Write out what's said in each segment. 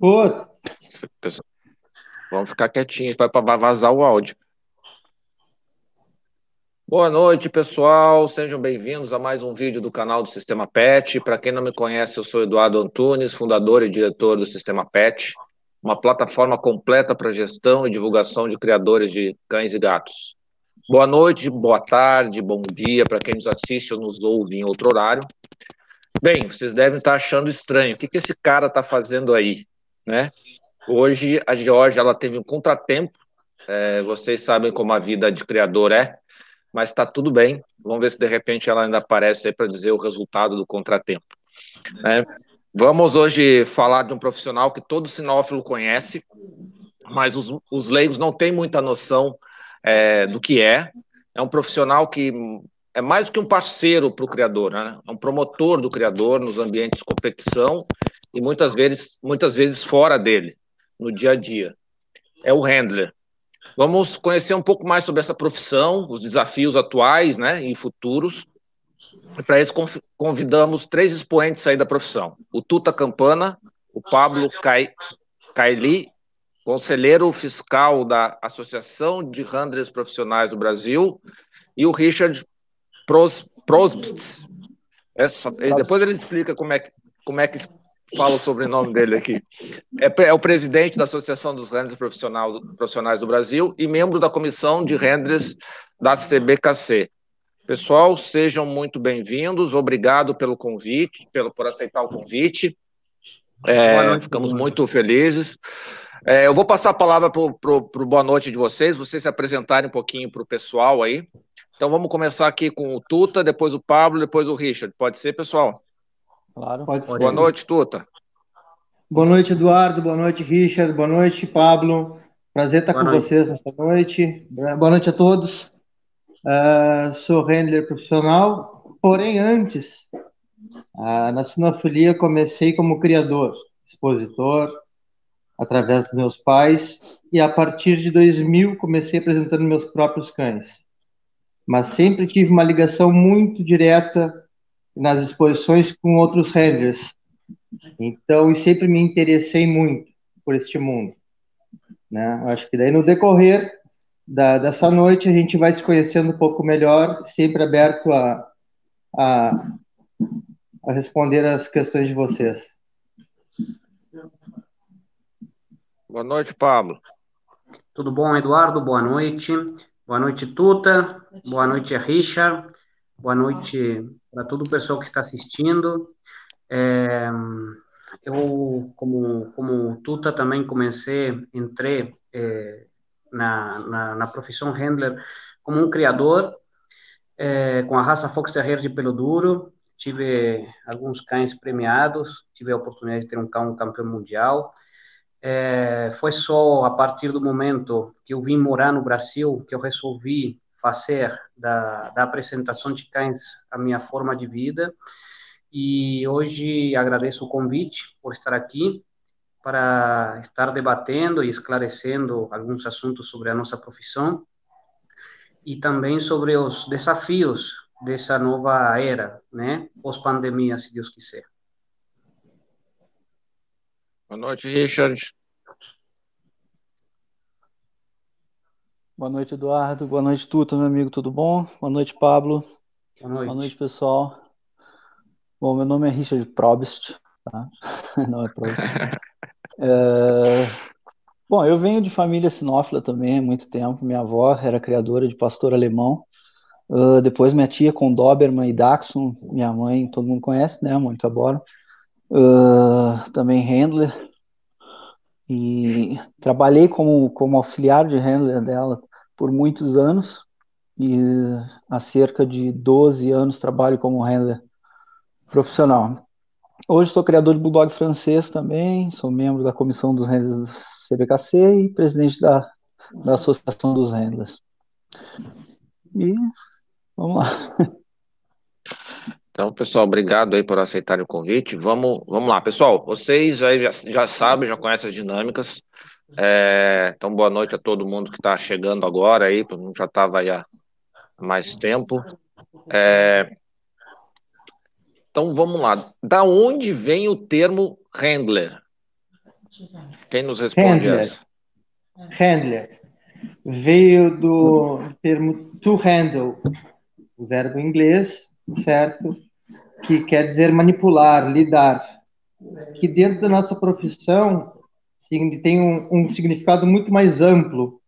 Pô. Vamos ficar quietinhos, vai para vazar o áudio. Boa noite, pessoal. Sejam bem-vindos a mais um vídeo do canal do Sistema PET. Para quem não me conhece, eu sou Eduardo Antunes, fundador e diretor do Sistema PET, uma plataforma completa para gestão e divulgação de criadores de cães e gatos. Boa noite, boa tarde, bom dia para quem nos assiste ou nos ouve em outro horário. Bem, vocês devem estar achando estranho. O que, que esse cara está fazendo aí, né? Hoje a Georgia ela teve um contratempo. É, vocês sabem como a vida de criador é mas está tudo bem. Vamos ver se de repente ela ainda aparece aí para dizer o resultado do contratempo. É, vamos hoje falar de um profissional que todo sinófilo conhece, mas os, os leigos não têm muita noção é, do que é. É um profissional que é mais do que um parceiro para o criador, né? é um promotor do criador nos ambientes de competição e muitas vezes, muitas vezes fora dele, no dia a dia. É o handler. Vamos conhecer um pouco mais sobre essa profissão, os desafios atuais né, e futuros. Para isso convidamos três expoentes aí da profissão: o Tuta Campana, o Pablo Caili, conselheiro fiscal da Associação de Handlers Profissionais do Brasil, e o Richard Pros, Prosbst. Essa, depois ele explica como é como é que fala o sobrenome dele aqui. É, é, o presidente da Associação dos Renders Profissionais do Brasil e membro da comissão de renders da CBKC. Pessoal, sejam muito bem-vindos. Obrigado pelo convite, pelo, por aceitar o convite. É, ficamos muito felizes. É, eu vou passar a palavra para o boa noite de vocês, vocês se apresentarem um pouquinho para o pessoal aí. Então vamos começar aqui com o Tuta, depois o Pablo, depois o Richard. Pode ser, pessoal? Claro. Pode ser. Boa noite, Tuta. Boa noite, Eduardo. Boa noite, Richard. Boa noite, Pablo. Prazer estar Boa com noite. vocês nesta noite. Boa noite a todos. Uh, sou handler profissional, porém antes, uh, na sinofilia comecei como criador, expositor, através dos meus pais, e a partir de 2000 comecei apresentando meus próprios cães. Mas sempre tive uma ligação muito direta nas exposições com outros handlers. Então, e sempre me interessei muito por este mundo. Né? Acho que daí no decorrer da, dessa noite a gente vai se conhecendo um pouco melhor, sempre aberto a, a, a responder as questões de vocês. Boa noite, Pablo. Tudo bom, Eduardo? Boa noite. Boa noite, Tuta. Boa noite, Richard. Boa noite para todo o pessoal que está assistindo. É, eu, como, como Tuta, também comecei, entrei é, na, na, na, profissão handler como um criador, é, com a raça Fox Terrier de pelo duro. Tive alguns cães premiados, tive a oportunidade de ter um cão campeão mundial. É, foi só a partir do momento que eu vim morar no Brasil que eu resolvi fazer da, da apresentação de cães a minha forma de vida. E hoje agradeço o convite por estar aqui para estar debatendo e esclarecendo alguns assuntos sobre a nossa profissão e também sobre os desafios dessa nova era, né, pós-pandemia, se Deus quiser. Boa noite, Richard. Boa noite, Eduardo. Boa noite, Tuta, meu amigo, tudo bom? Boa noite, Pablo. Boa noite. Boa noite, pessoal. Bom, meu nome é Richard Probst, tá? Não é Probst. é... Bom, eu venho de família sinófila também há muito tempo. Minha avó era criadora de pastor alemão. Uh, depois minha tia com Doberman e Dachshund. Minha mãe, todo mundo conhece, né? Mônica Bora. Uh, também handler. E trabalhei como, como auxiliar de handler dela por muitos anos e há cerca de 12 anos trabalho como handler profissional. Hoje sou criador de Bulldog francês também, sou membro da comissão dos handlers do CBKC e presidente da, da Associação dos Handlers. E vamos lá. Então, pessoal, obrigado aí por aceitarem o convite. Vamos, vamos lá, pessoal. Vocês aí já, já sabem, já conhecem as dinâmicas. É, então, boa noite a todo mundo que está chegando agora aí, já estava aí há mais tempo. É, então, vamos lá. Da onde vem o termo handler? Quem nos responde handler. essa? Handler. Veio do termo to handle, o verbo em inglês, certo? Que quer dizer manipular, lidar. Que dentro da nossa profissão tem um, um significado muito mais amplo,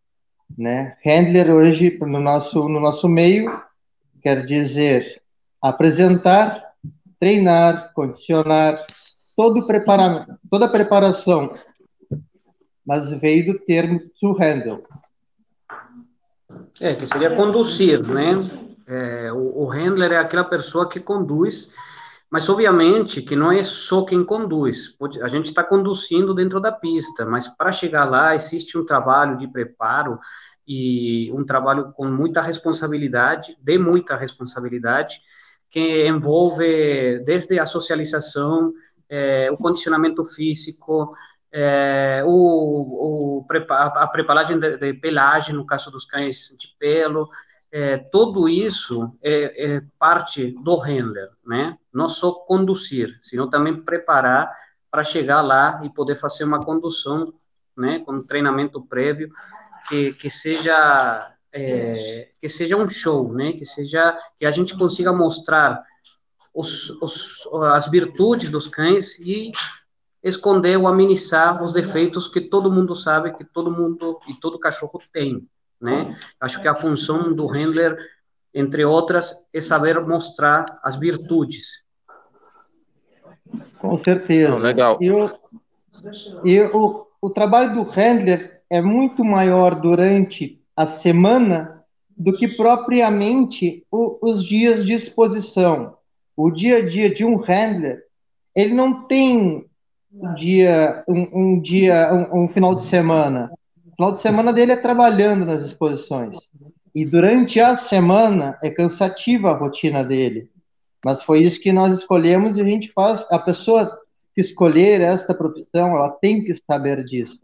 né? Handler hoje no nosso no nosso meio quer dizer apresentar, treinar, condicionar, todo prepara toda a preparação, mas veio do termo to handle. É, que seria conduzir, né? É, o, o handler é aquela pessoa que conduz, mas obviamente que não é só quem conduz. A gente está conduzindo dentro da pista, mas para chegar lá existe um trabalho de preparo e um trabalho com muita responsabilidade, de muita responsabilidade, que envolve desde a socialização, é, o condicionamento físico, é, o, o, a preparagem de, de, pelagem, no caso dos cães de pelo, é, tudo isso é, é, parte do handler, né? Não só conduzir, senão também preparar para chegar lá e poder fazer uma condução, né? Com treinamento prévio que, que seja é, que seja um show, né? Que seja que a gente consiga mostrar os, os, as virtudes dos cães e esconder ou amenizar os defeitos que todo mundo sabe que todo mundo e todo cachorro tem, né? Acho que a função do handler, entre outras, é saber mostrar as virtudes. Com certeza. legal. E, o, e o, o trabalho do handler é muito maior durante a semana do que propriamente o, os dias de exposição. O dia a dia de um handler, ele não tem um dia, um, um dia, um, um, final de semana. O final de semana dele é trabalhando nas exposições. E durante a semana é cansativa a rotina dele. Mas foi isso que nós escolhemos e a gente faz. A pessoa que escolher esta profissão, ela tem que saber disso.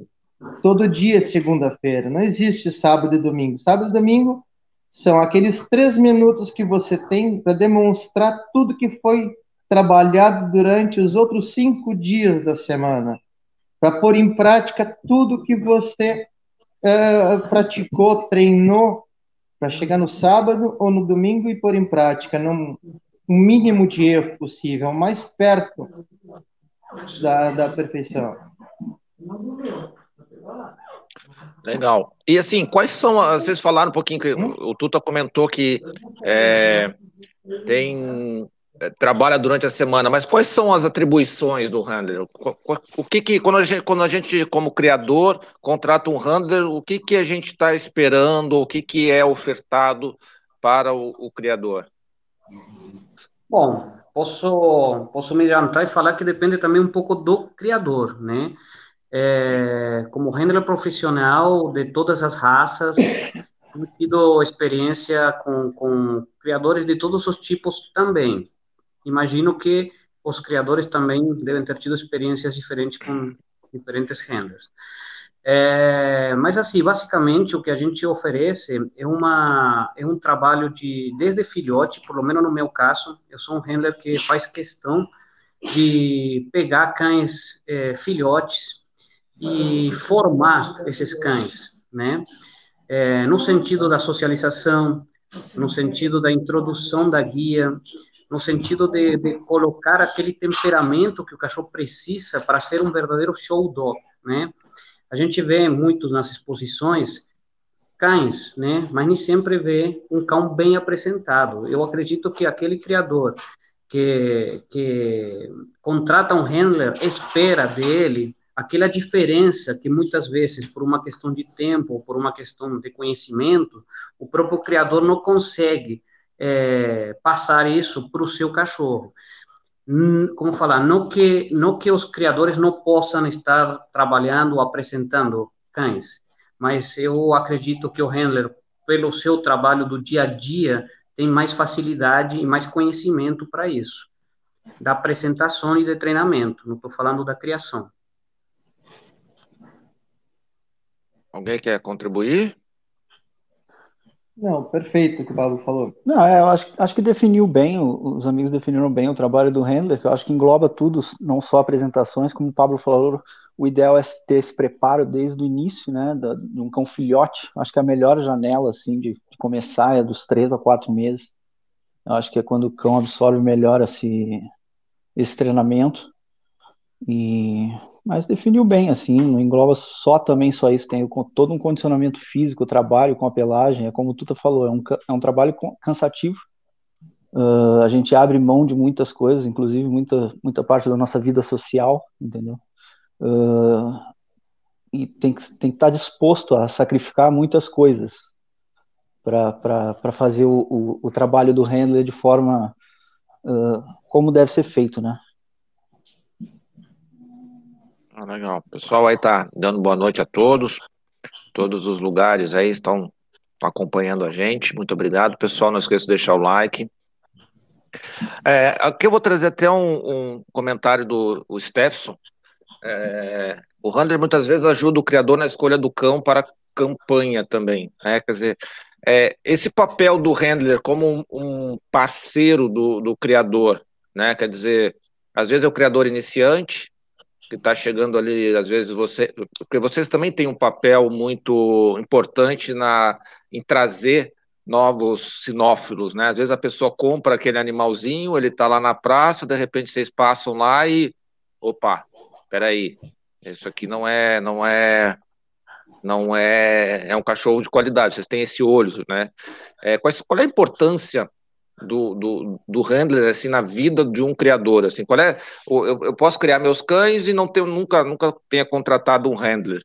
Todo dia é segunda-feira, não existe sábado e domingo. Sábado e domingo são aqueles três minutos que você tem para demonstrar tudo que foi trabalhado durante os outros cinco dias da semana, para pôr em prática tudo que você uh, praticou, treinou, para chegar no sábado ou no domingo e pôr em prática, no mínimo de erro possível, mais perto da, da perfeição. Legal. E assim, quais são, vocês falaram um pouquinho, que o Tuta comentou que é, tem trabalha durante a semana, mas quais são as atribuições do handler? O que que, quando a gente, quando a gente como criador, contrata um handler, o que que a gente está esperando, o que que é ofertado para o, o criador? Bom, posso, posso me adiantar e falar que depende também um pouco do criador, né? É, como handler profissional de todas as raças, tenho tido experiência com, com criadores de todos os tipos também, imagino que os criadores também devem ter tido experiências diferentes com diferentes handlers. É, mas assim, basicamente o que a gente oferece é uma é um trabalho de desde filhote, pelo menos no meu caso, eu sou um handler que faz questão de pegar cães é, filhotes e formar esses cães, né? É, no sentido da socialização, no sentido da introdução da guia, no sentido de, de, colocar aquele temperamento que o cachorro precisa para ser um verdadeiro show dog, né? A gente vê muitos nas exposições cães, né? Mas nem sempre vê um cão bem apresentado. Eu acredito que aquele criador que, que contrata um handler espera dele aquela diferença que muitas vezes, por uma questão de tempo, por uma questão de conhecimento, o próprio criador não consegue é, passar isso para o seu cachorro. Como falar, não que, não que os criadores não possam estar trabalhando ou apresentando cães, mas eu acredito que o handler, pelo seu trabalho do dia a dia, tem mais facilidade e mais conhecimento para isso, da apresentação e de treinamento, não estou falando da criação. Alguém quer contribuir? Não, perfeito o que o Pablo falou. Não, é, eu acho, acho que definiu bem, os amigos definiram bem o trabalho do handler, que eu acho que engloba tudo, não só apresentações, como o Pablo falou, o ideal é ter esse preparo desde o início, né, da, de um cão filhote, acho que a melhor janela, assim, de, de começar é dos três a quatro meses, eu acho que é quando o cão absorve melhor esse, esse treinamento, e mas definiu bem, assim, não engloba só também só isso, tem todo um condicionamento físico, trabalho com a pelagem, é como o Tuta falou, é um, é um trabalho cansativo, uh, a gente abre mão de muitas coisas, inclusive muita, muita parte da nossa vida social, entendeu? Uh, e tem que, tem que estar disposto a sacrificar muitas coisas para fazer o, o, o, trabalho do handler de forma uh, como deve ser feito, né? Ah, legal. O pessoal aí tá dando boa noite a todos. Todos os lugares aí estão acompanhando a gente. Muito obrigado, pessoal. Não esqueça de deixar o like. É, aqui eu vou trazer até um, um comentário do o Stefson. É, o Handler muitas vezes ajuda o criador na escolha do cão para campanha também. Né? Quer dizer, é, esse papel do handler como um, um parceiro do, do criador, né? Quer dizer, às vezes é o criador iniciante, que está chegando ali, às vezes você, porque vocês também têm um papel muito importante na em trazer novos sinófilos, né? Às vezes a pessoa compra aquele animalzinho, ele está lá na praça, de repente vocês passam lá e, opa, peraí, isso aqui não é, não é, não é, é um cachorro de qualidade. Vocês têm esse olho, né? É, qual, qual é a importância do, do, do handler assim na vida de um criador assim qual é eu, eu posso criar meus cães e não ter nunca nunca tenha contratado um handler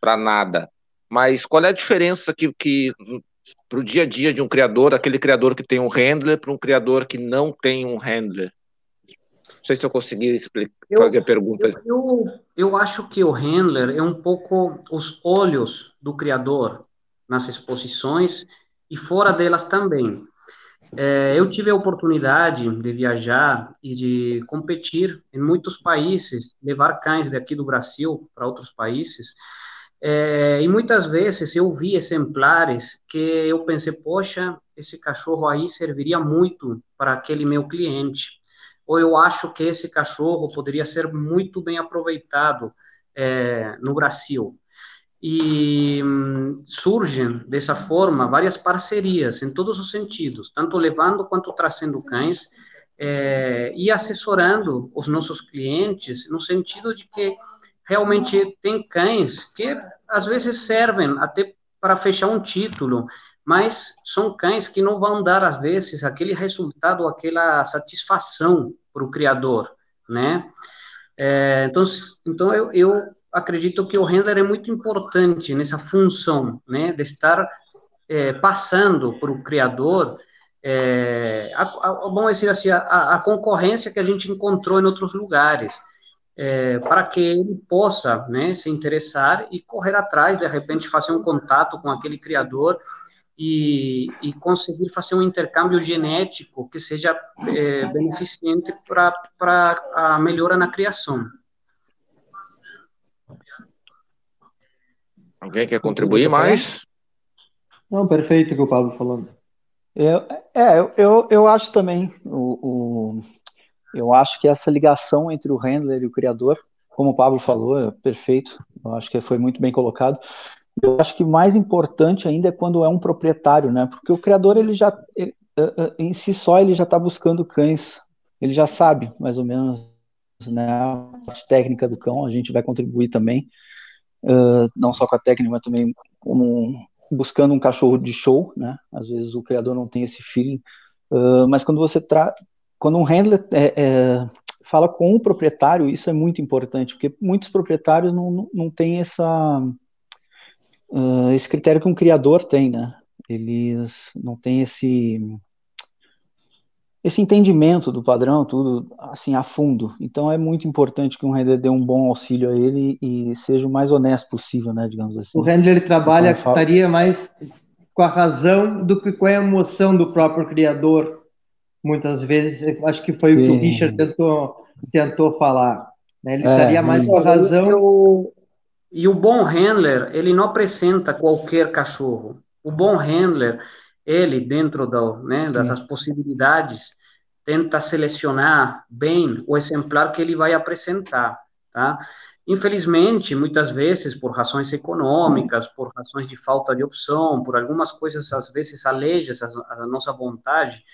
para nada mas qual é a diferença que, que para o dia a dia de um criador aquele criador que tem um handler para um criador que não tem um handler não sei se eu consegui explicar, eu, fazer a pergunta. Eu, eu, eu acho que o handler é um pouco os olhos do criador nas exposições e fora delas também. É, eu tive a oportunidade de viajar e de competir em muitos países, levar cães daqui do Brasil para outros países. É, e muitas vezes eu vi exemplares que eu pensei, poxa, esse cachorro aí serviria muito para aquele meu cliente. Ou eu acho que esse cachorro poderia ser muito bem aproveitado é, no Brasil e hum, surgem dessa forma várias parcerias em todos os sentidos, tanto levando quanto trazendo cães é, e assessorando os nossos clientes no sentido de que realmente tem cães que às vezes servem até para fechar um título, mas são cães que não vão dar às vezes aquele resultado, aquela satisfação para o criador, né? É, então, então eu, eu acredito que o render é muito importante nessa função, né, de estar é, passando para o criador, é, a, a, vamos dizer assim, a, a, concorrência que a gente encontrou em outros lugares, é, para que ele possa, né, se interessar e correr atrás, de repente fazer um contato com aquele criador e, e conseguir fazer um intercâmbio genético que seja é, beneficente para a melhora na criação. Alguém quer contribuir mais? Não, perfeito o que o Pablo falou. Eu, é, eu, eu acho também, o, o, eu acho que essa ligação entre o handler e o criador, como o Pablo falou, é perfeito, eu acho que foi muito bem colocado. Eu acho que mais importante ainda é quando é um proprietário, né? Porque o criador, ele já, ele, é, é, em si só, ele já está buscando cães, ele já sabe, mais ou menos, né, a parte técnica do cão, a gente vai contribuir também, uh, não só com a técnica, mas também como buscando um cachorro de show, né? Às vezes o criador não tem esse feeling, uh, mas quando você tra quando um handler é, é, fala com o proprietário, isso é muito importante, porque muitos proprietários não, não, não têm essa, uh, esse critério que um criador tem, né? Eles não têm esse esse entendimento do padrão, tudo assim a fundo. Então é muito importante que um render dê um bom auxílio a ele e seja o mais honesto possível, né, digamos assim. O render ele trabalha então, estaria mais com a razão do que com a emoção do próprio criador. Muitas vezes, acho que foi Sim. o que o Richard tentou, tentou falar. Né? Ele é, estaria mais com a razão. E o bom handler, ele não apresenta qualquer cachorro. O bom handler, ele, dentro do, né, das possibilidades, tenta selecionar bem o exemplar que ele vai apresentar, tá? Infelizmente, muitas vezes, por razões econômicas, por razões de falta de opção, por algumas coisas, às vezes, alejas a, nossa vontade,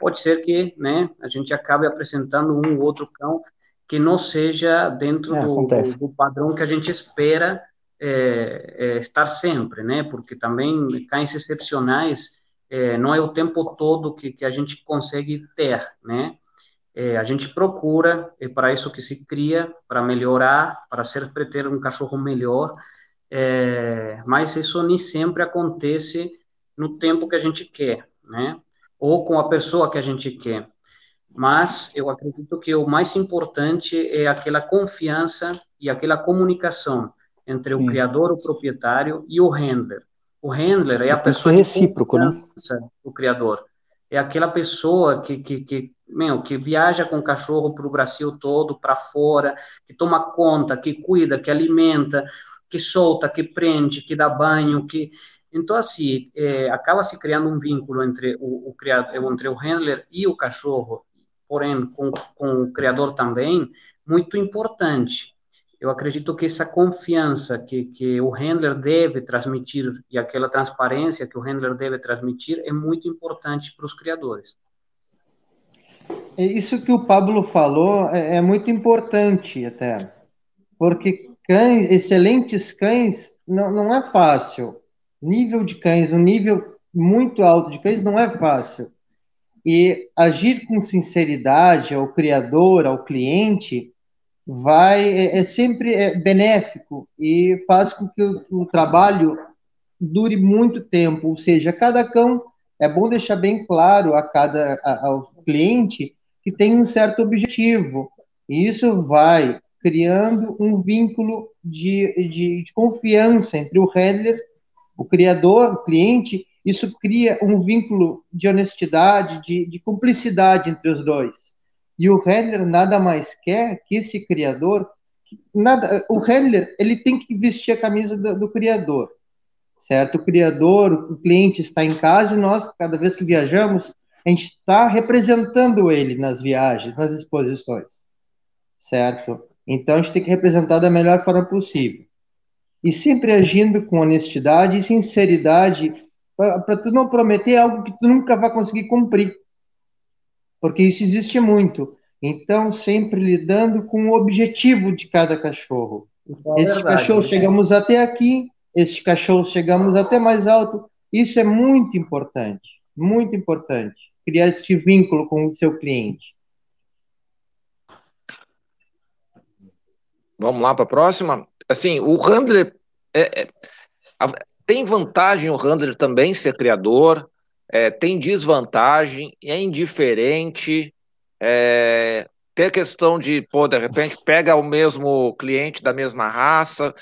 pode ser que né, a gente acabe apresentando um ou outro cão que não seja dentro é, do, do, padrão que a gente espera é, é, estar sempre, né? Porque também cães excepcionais é, não é o tempo todo que, que a gente consegue ter, né? É, a gente procura, é para isso que se cria, para melhorar, para sempre ter um cachorro melhor, é, mas isso nem sempre acontece no tempo que a gente quer, né? Ou com a pessoa que a gente quer. Mas eu acredito que o mais importante é aquela confiança e aquela comunicação entre o Sim. criador, o proprietário e o handler. O handler é a pessoa recíproco, de né? confiança né? do criador. É aquela pessoa que, que, que, meu, que viaja com o cachorro para o Brasil todo, para fora, que toma conta, que cuida, que alimenta, que solta, que prende, que dá banho, que então, assim, é, acaba se criando um vínculo entre o, o, criador, entre o handler e o cachorro, porém com, com o criador também, muito importante. Eu acredito que essa confiança que, que o handler deve transmitir e aquela transparência que o handler deve transmitir é muito importante para os criadores. É isso que o Pablo falou é, é muito importante até, porque cães, excelentes cães não, não é fácil. Nível de cães, um nível muito alto de cães não é fácil. E agir com sinceridade ao criador, ao cliente, vai é, é sempre é, benéfico e faz com que o, o, trabalho dure muito tempo. Ou seja, cada cão é bom deixar bem claro a cada a, ao cliente que tem um certo objetivo. E isso vai criando um vínculo de, de, de confiança entre o handler, o criador, o cliente isso cria um vínculo de honestidade, de, de cumplicidade entre os dois. E o handler nada mais quer que esse criador, nada, o handler ele tem que vestir a camisa do, do criador, certo? O criador, o cliente está em casa e nós, cada vez que viajamos, a gente está representando ele nas viagens, nas exposições, certo? Então a gente tem que representar da melhor forma possível. E sempre agindo com honestidade e sinceridade para tu não prometer algo que tu nunca vai conseguir cumprir. Porque isso existe muito. Então, sempre lidando com o objetivo de cada cachorro. É este cachorro né? chegamos até aqui, este cachorro chegamos até mais alto. Isso é muito importante, muito importante. Criar este vínculo com o seu cliente. Vamos lá para a próxima. Assim, o handler é, é, tem vantagem o handler também ser criador, é, tem desvantagem, é indiferente, é, tem a questão de, pô, de repente pega o mesmo cliente da mesma raça.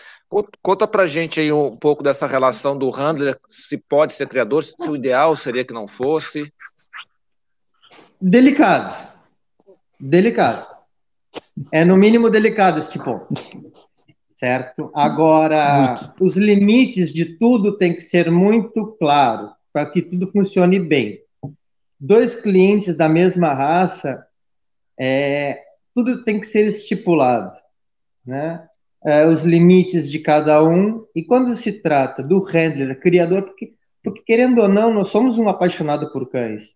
Conta pra gente aí um pouco dessa relação do handler, se pode ser criador, se o ideal seria que não fosse. Delicado. Delicado. É no mínimo delicado esse ponto certo? Agora, muito. os limites de tudo tem que ser muito claro para que tudo funcione bem. Dois clientes da mesma raça, é, tudo tem que ser estipulado, né? É, os limites de cada um. E quando se trata do handler, criador, porque, porque querendo ou não, nós somos um apaixonado por cães.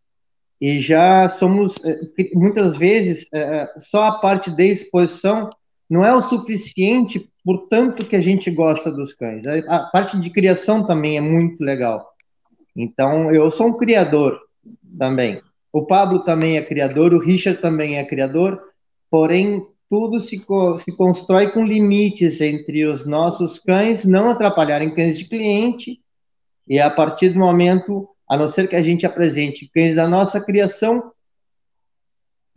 E já somos, é, muitas vezes, é, só a parte de exposição não é o suficiente por tanto que a gente gosta dos cães. A, parte de criação também é muito legal. Então, eu sou um criador também. O Pablo também é criador, o Richard também é criador, porém, tudo se, se constrói com limites entre os nossos cães não atrapalharem cães de cliente, e a partir do momento, a não ser que a gente apresente cães da nossa criação,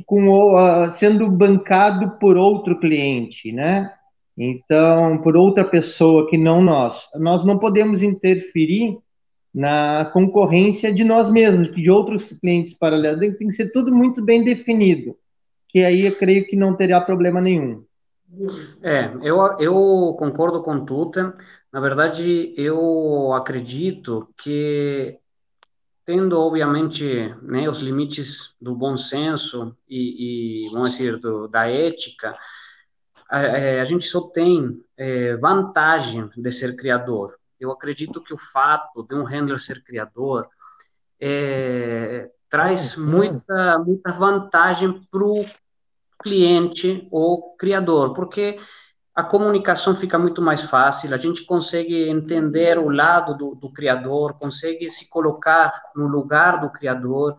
com, uh, sendo bancado por outro cliente, né? Então, por outra pessoa que não nós. Nós não podemos interferir na concorrência de nós mesmos, de outros clientes paralelos. Tem que ser tudo muito bem definido, que aí eu creio que não terá problema nenhum. É, eu, eu concordo com Tuta. Na verdade, eu acredito que tendo, obviamente, né, os limites do bom senso e, e vamos dizer, do, da ética, a, é, a, gente só tem é, vantagem de ser criador. Eu acredito que o fato de um handler ser criador é, traz muita, muita vantagem para o cliente ou criador, porque a comunicação fica muito mais fácil, a gente consegue entender o lado do, do criador, consegue se colocar no lugar do criador,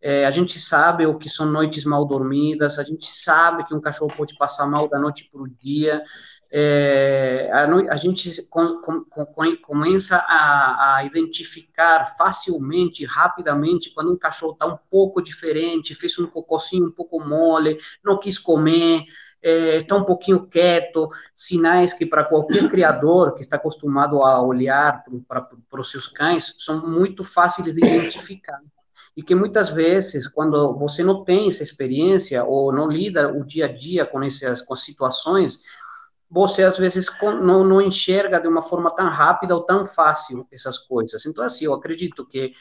é, a gente sabe o que são noites mal dormidas, a gente sabe que um cachorro pode passar mal da noite para o dia, é, a, a, gente com, com, com, começa a, a, identificar facilmente, rapidamente, quando um cachorro está um pouco diferente, fez um cocôzinho um pouco mole, não quis comer, está é, um pouquinho quieto, sinais que para qualquer criador que está acostumado a olhar para os seus cães são muito fáceis de identificar. E que muitas vezes, quando você não tem essa experiência ou não lida o dia a dia com essas com situações, você às vezes não, não enxerga de uma forma tão rápida ou tão fácil essas coisas. Então, assim, eu acredito que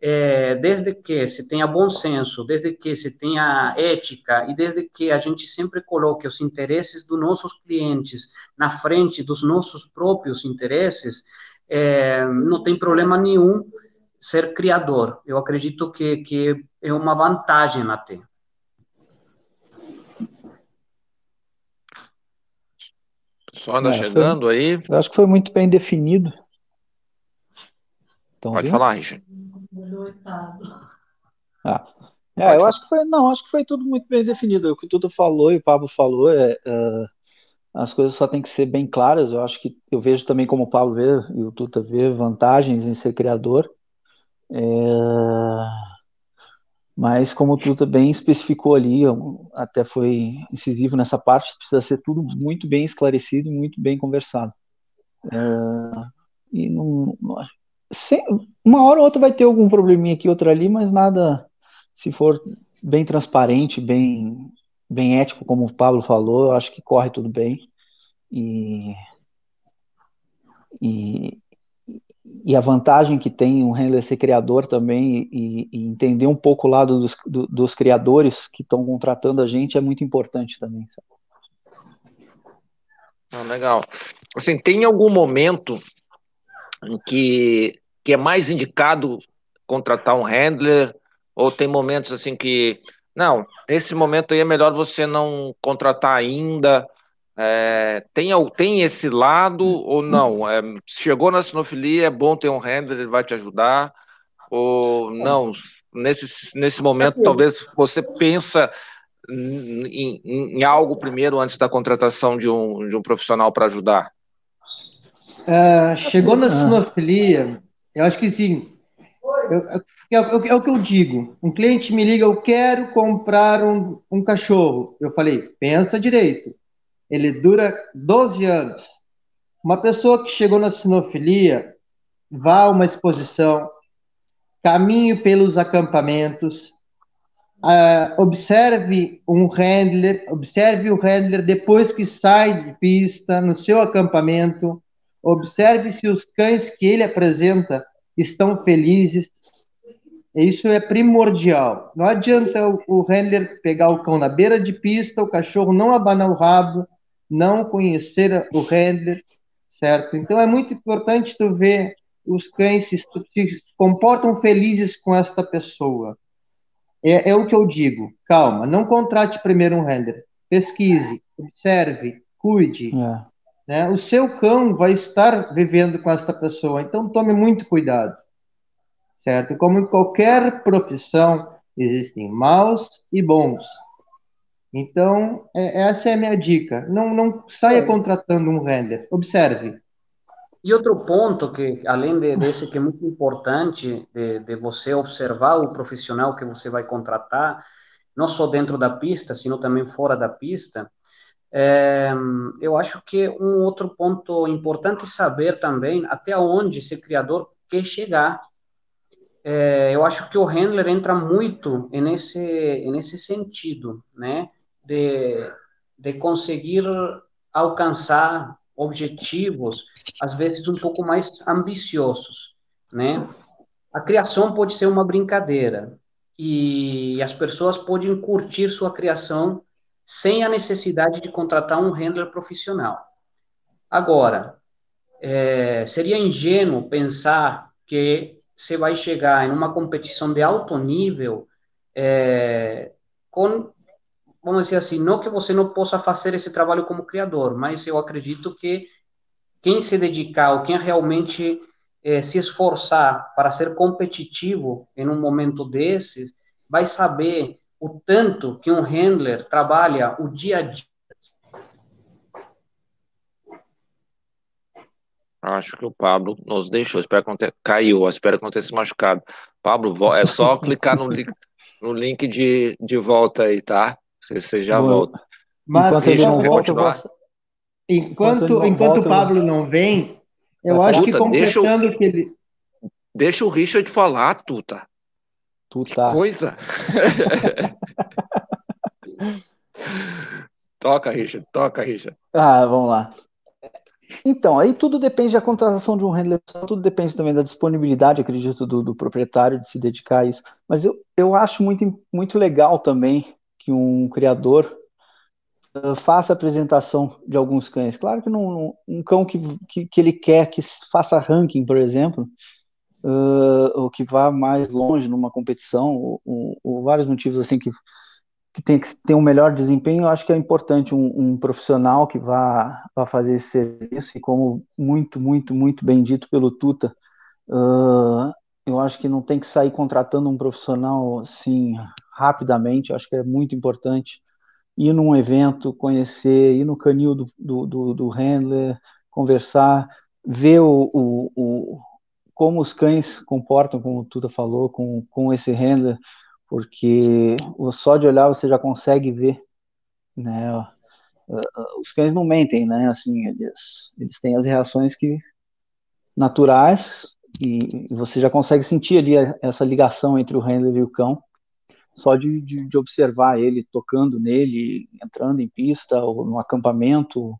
é, desde que se tenha bom senso, desde que se tenha ética e desde que a gente sempre coloque os interesses dos nossos clientes na frente dos nossos próprios interesses, é, não tem problema nenhum ser criador. Eu acredito que, que é uma vantagem até. Só anda é, chegando foi, aí. Eu acho que foi muito bem definido. Então, Pode falar, Richard Ah. É, eu acho que foi, não, acho que foi tudo muito bem definido. O que tudo falou e o Pablo falou é, uh, as coisas só tem que ser bem claras. Eu acho que eu vejo também como o Pablo vê e o Tuta vê vantagens em ser criador. É, mas como o Tuta bem especificou ali, até foi incisivo nessa parte, precisa ser tudo muito bem esclarecido muito bem conversado. É, e não, sem, uma hora ou outra vai ter algum probleminha aqui, outra ali, mas nada, se for bem transparente, bem, bem ético, como o Pablo falou, eu acho que corre tudo bem. E, e, e a vantagem que tem um handler ser criador também e, e entender um pouco o lado dos, do, dos criadores que estão contratando a gente é muito importante também. Ah, legal. Assim, tem algum momento em que, que é mais indicado contratar um handler, ou tem momentos assim que, não, nesse momento aí é melhor você não contratar ainda, é, tem, tem esse lado ou não? É, chegou na sinofilia, é bom ter um handler, ele vai te ajudar, ou não, nesse, nesse momento assim, talvez você pensa em, em, em, algo primeiro antes da contratação de um, de um profissional para ajudar? Uh, chegou na sinofilia, eu acho que sim. Eu, é, é, é, o que eu digo. Um cliente me liga, eu quero comprar um, um cachorro. Eu falei, pensa direito. Ele dura 12 anos. Uma pessoa que chegou na sinofilia, vá a uma exposição, caminhe pelos acampamentos, uh, observe um handler, observe o handler depois que sai de pista no seu acampamento, Observe se os cães que ele apresenta estão felizes. Isso é primordial. Não adianta o, o handler pegar o cão na beira de pista, o cachorro não abanar o rabo, não conhecer o handler, certo? Então é muito importante tu ver os cães se, se comportam felizes com esta pessoa. É, é, o que eu digo. Calma, não contrate primeiro um handler. Pesquise, observe, cuide. É né, o seu cão vai estar vivendo com esta pessoa. Então, tome muito cuidado, certo? Como em qualquer profissão, existem maus e bons. Então, é, essa é a minha dica. Não, não saia contratando um render. Observe. E outro ponto que, além de, desse que é muito importante, de, de você observar o profissional que você vai contratar, não só dentro da pista, sino também fora da pista, é, eu acho que um outro ponto importante saber também até onde esse criador quer chegar. É, eu acho que o handler entra muito nesse nesse sentido, né, de, de conseguir alcançar objetivos às vezes um pouco mais ambiciosos, né? a criação pode ser uma brincadeira e as pessoas podem curtir sua criação sem a necessidade de contratar um handler profissional. Agora, é, seria ingênuo pensar que você vai chegar em uma competição de alto nível é, com, vamos dizer assim, não que você não possa fazer esse trabalho como criador, mas eu acredito que quem se dedicar, ou quem realmente é, se esforçar para ser competitivo em um momento desses, vai saber o tanto que um handler trabalha o dia a dia. Acho que o Pablo nos deixou, espero que caiu, espero que não tenha se machucado. Pablo, é só clicar no link, no link de, de volta aí, tá? Você, você já Bom, volta. Mas enquanto ele não volta, enquanto, enquanto, enquanto o Pablo não vem, eu acho Tuta, que completando deixa o, que ele. Deixa o Richard falar, Tuta. Tuta. Que coisa. toca, Richard, toca, Richard. Ah, vamos lá. Então, aí tudo depende da contratação de um handler, tudo depende também da disponibilidade, acredito, do, do proprietário de se dedicar a isso. Mas eu, eu acho muito, muito legal também que um criador faça apresentação de alguns cães. Claro que não, um cão que, que, que, ele quer que faça ranking, por exemplo, uh, ou que vá mais longe numa competição, ou, ou, ou, vários motivos assim que, que tem que ter um melhor desempenho, eu acho que é importante um, um profissional que vá, vá fazer esse serviço, e como muito, muito, muito bem dito pelo Tuta, uh, eu acho que não tem que sair contratando um profissional assim rapidamente, eu acho que é muito importante ir num evento, conhecer, ir no canil do, do, do, do handler, conversar, ver o, o, o, como os cães comportam, como o Tuta falou, com, com esse handler, porque só de olhar você já consegue ver, né? Os cães não mentem, né? Assim, eles, eles têm as reações que naturais e você já consegue sentir ali essa ligação entre o handler e o cão só de, de, de, observar ele tocando nele, entrando em pista ou no acampamento.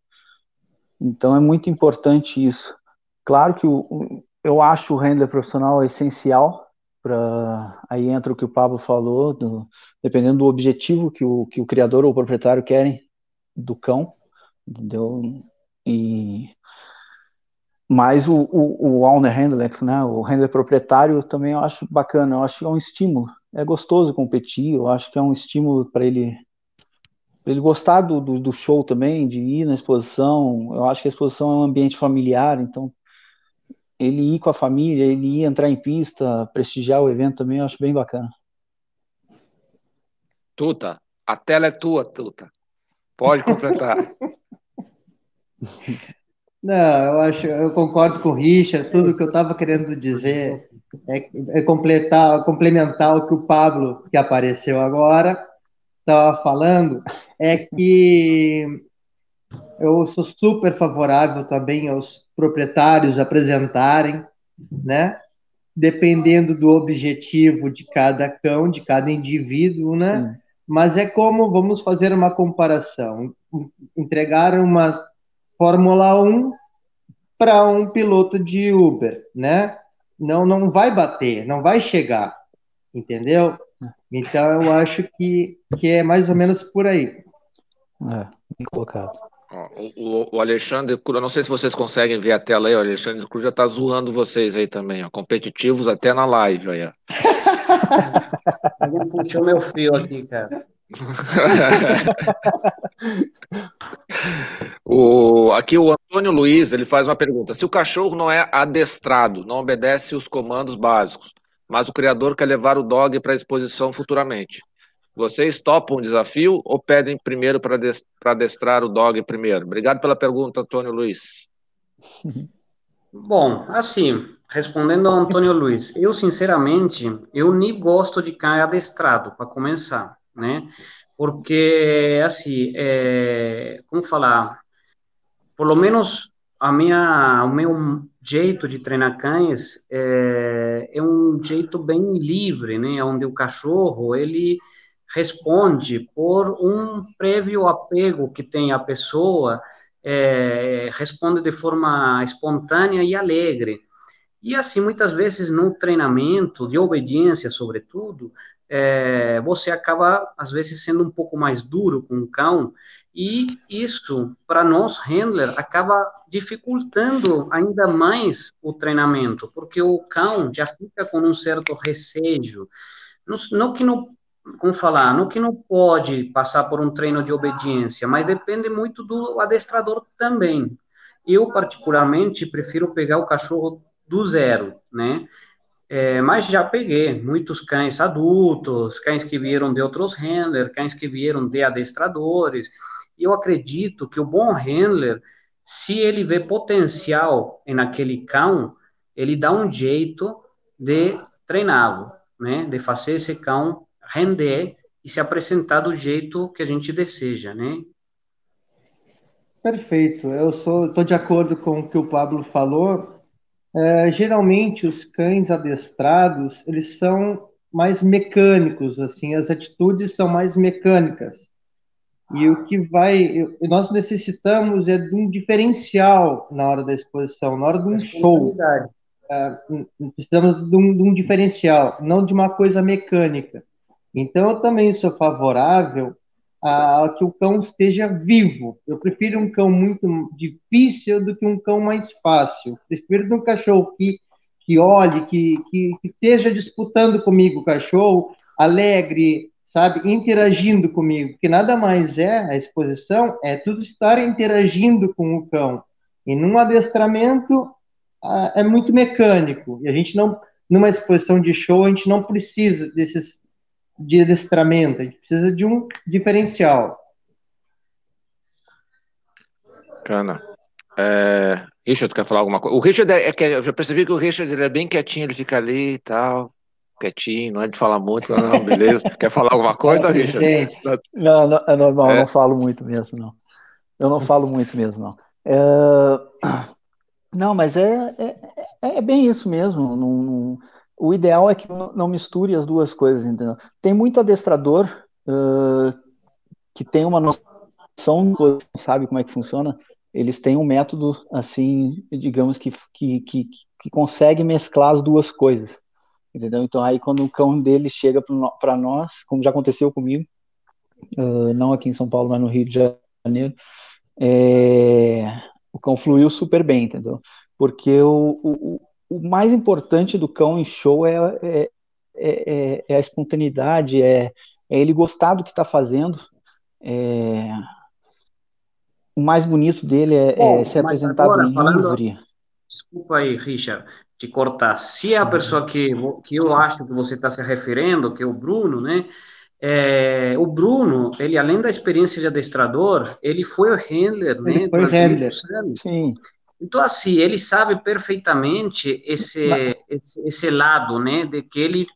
Então é muito importante isso. Claro que o, eu acho o handler profissional essencial para aí entra o que o Pablo falou, do, dependendo do objetivo que o, que o criador ou o proprietário querem do cão, entendeu? E mas o, o, o owner handler, né, o handler proprietário também eu acho bacana, eu acho que é um estímulo é gostoso competir, eu acho que é um estímulo para ele ele gostar do, do, do, show também, de ir na exposição. Eu acho que a exposição é um ambiente familiar, então ele ir com a família, ele ir entrar em pista, prestigiar o evento também, eu acho bem bacana. Tuta, a tela é tua, Tuta. Pode completar. Não, eu acho, eu concordo com o Richard, tudo que eu estava querendo dizer é, é, completar, complementar o que o Pablo, que apareceu agora, estava falando, é que eu sou super favorável também aos proprietários apresentarem, né? Dependendo do objetivo de cada cão, de cada indivíduo, né? Sim. Mas é como, vamos fazer uma comparação, entregar uma Fórmula 1 para um piloto de Uber, né? não, não vai bater, não vai chegar, entendeu? Então eu acho que, que é mais ou menos por aí. É, bem colocado. O, o, Alexandre Cruz, não sei se vocês conseguem ver a tela aí, o Alexandre Cruz já tá zoando vocês aí também, ó, competitivos até na live, aí, ó. puxou meu fio aqui, cara. o, aqui o Antônio Luiz ele faz uma pergunta: se o cachorro não é adestrado, não obedece os comandos básicos, mas o criador quer levar o dog para exposição futuramente, vocês topam o desafio ou pedem primeiro para adestrar o dog primeiro? Obrigado pela pergunta, Antônio Luiz. Bom, assim, respondendo ao Antônio Luiz, eu sinceramente, eu nem gosto de cães adestrado, para começar né? Porque, assim, é, como falar, por lo menos a minha, o meu jeito de treinar cães é, é um jeito bem livre, né? Onde o cachorro, ele responde por um prévio apego que tem a pessoa, é, responde de forma espontânea e alegre. E assim, muitas vezes no treinamento de obediência, sobretudo, é, você acaba, às vezes, sendo um pouco mais duro com o cão, e isso, para nós, handler, acaba dificultando ainda mais o treinamento, porque o cão já fica com um certo receio. Não que não, como falar, não que não pode passar por um treino de obediência, mas depende muito do adestrador também. Eu, particularmente, prefiro pegar o cachorro do zero, né? É, mas já peguei muitos cães adultos, cães que vieram de outros handlers, cães que vieram de adestradores. E eu acredito que o bom handler, se ele vê potencial naquele cão, ele dá um jeito de treiná-lo, né? De fazer esse cão render e se apresentar do jeito que a gente deseja, né? Perfeito. Eu sou, estou de acordo com o que o Pablo falou. É, geralmente os cães adestrados eles são mais mecânicos, assim, as atitudes são mais mecânicas. E o que vai, nós necessitamos é de um diferencial na hora da exposição, na hora de um show. É, precisamos de um, de um diferencial, não de uma coisa mecânica. Então, eu também sou favorável a que o cão esteja vivo. Eu prefiro um cão muito difícil do que um cão mais fácil. Eu prefiro um cachorro que, que olhe, que, que, que esteja disputando comigo o cachorro, alegre, sabe, interagindo comigo, que nada mais é a exposição, é tudo estar interagindo com o cão. E num adestramento é muito mecânico. E a gente não, numa exposição de show, a gente não precisa desses de adestramento, a gente precisa de um diferencial. Cana. É, Richard, quer falar alguma coisa? O Richard é, é que eu já percebi que o Richard ele é bem quietinho, ele fica ali e tal, quietinho, não é de falar muito, não, não beleza. quer falar alguma coisa, Richard? Não, não, é normal, é. eu não falo muito mesmo, não. Eu não falo muito mesmo, não. É... Não, mas é, é, é, bem isso mesmo. Não, não, o ideal é que não misture as duas coisas, entendeu? Tem muito adestrador uh, que tem uma noção, sabe como é que funciona. Eles têm um método, assim, digamos, que, que, que, que consegue mesclar as duas coisas, entendeu? Então, aí, quando o cão dele chega para nós, como já aconteceu comigo, uh, não aqui em São Paulo, mas no Rio de Janeiro, é, o cão fluiu super bem, entendeu? Porque o, o, o mais importante do cão em show é, é, é, é a espontaneidade, é, é, ele gostar do que está fazendo. É, o mais bonito dele é, Bom, se apresentar agora, livre. Falando, desculpa aí, Richard, te cortar. Se é a pessoa que, que eu acho que você está se referindo, que é o Bruno, né? É, o Bruno, ele além da experiência de adestrador, ele foi o handler, ele né? Foi handler. Sim. Então, assim, ele sabe perfeitamente esse, esse, esse, lado, né, de que ele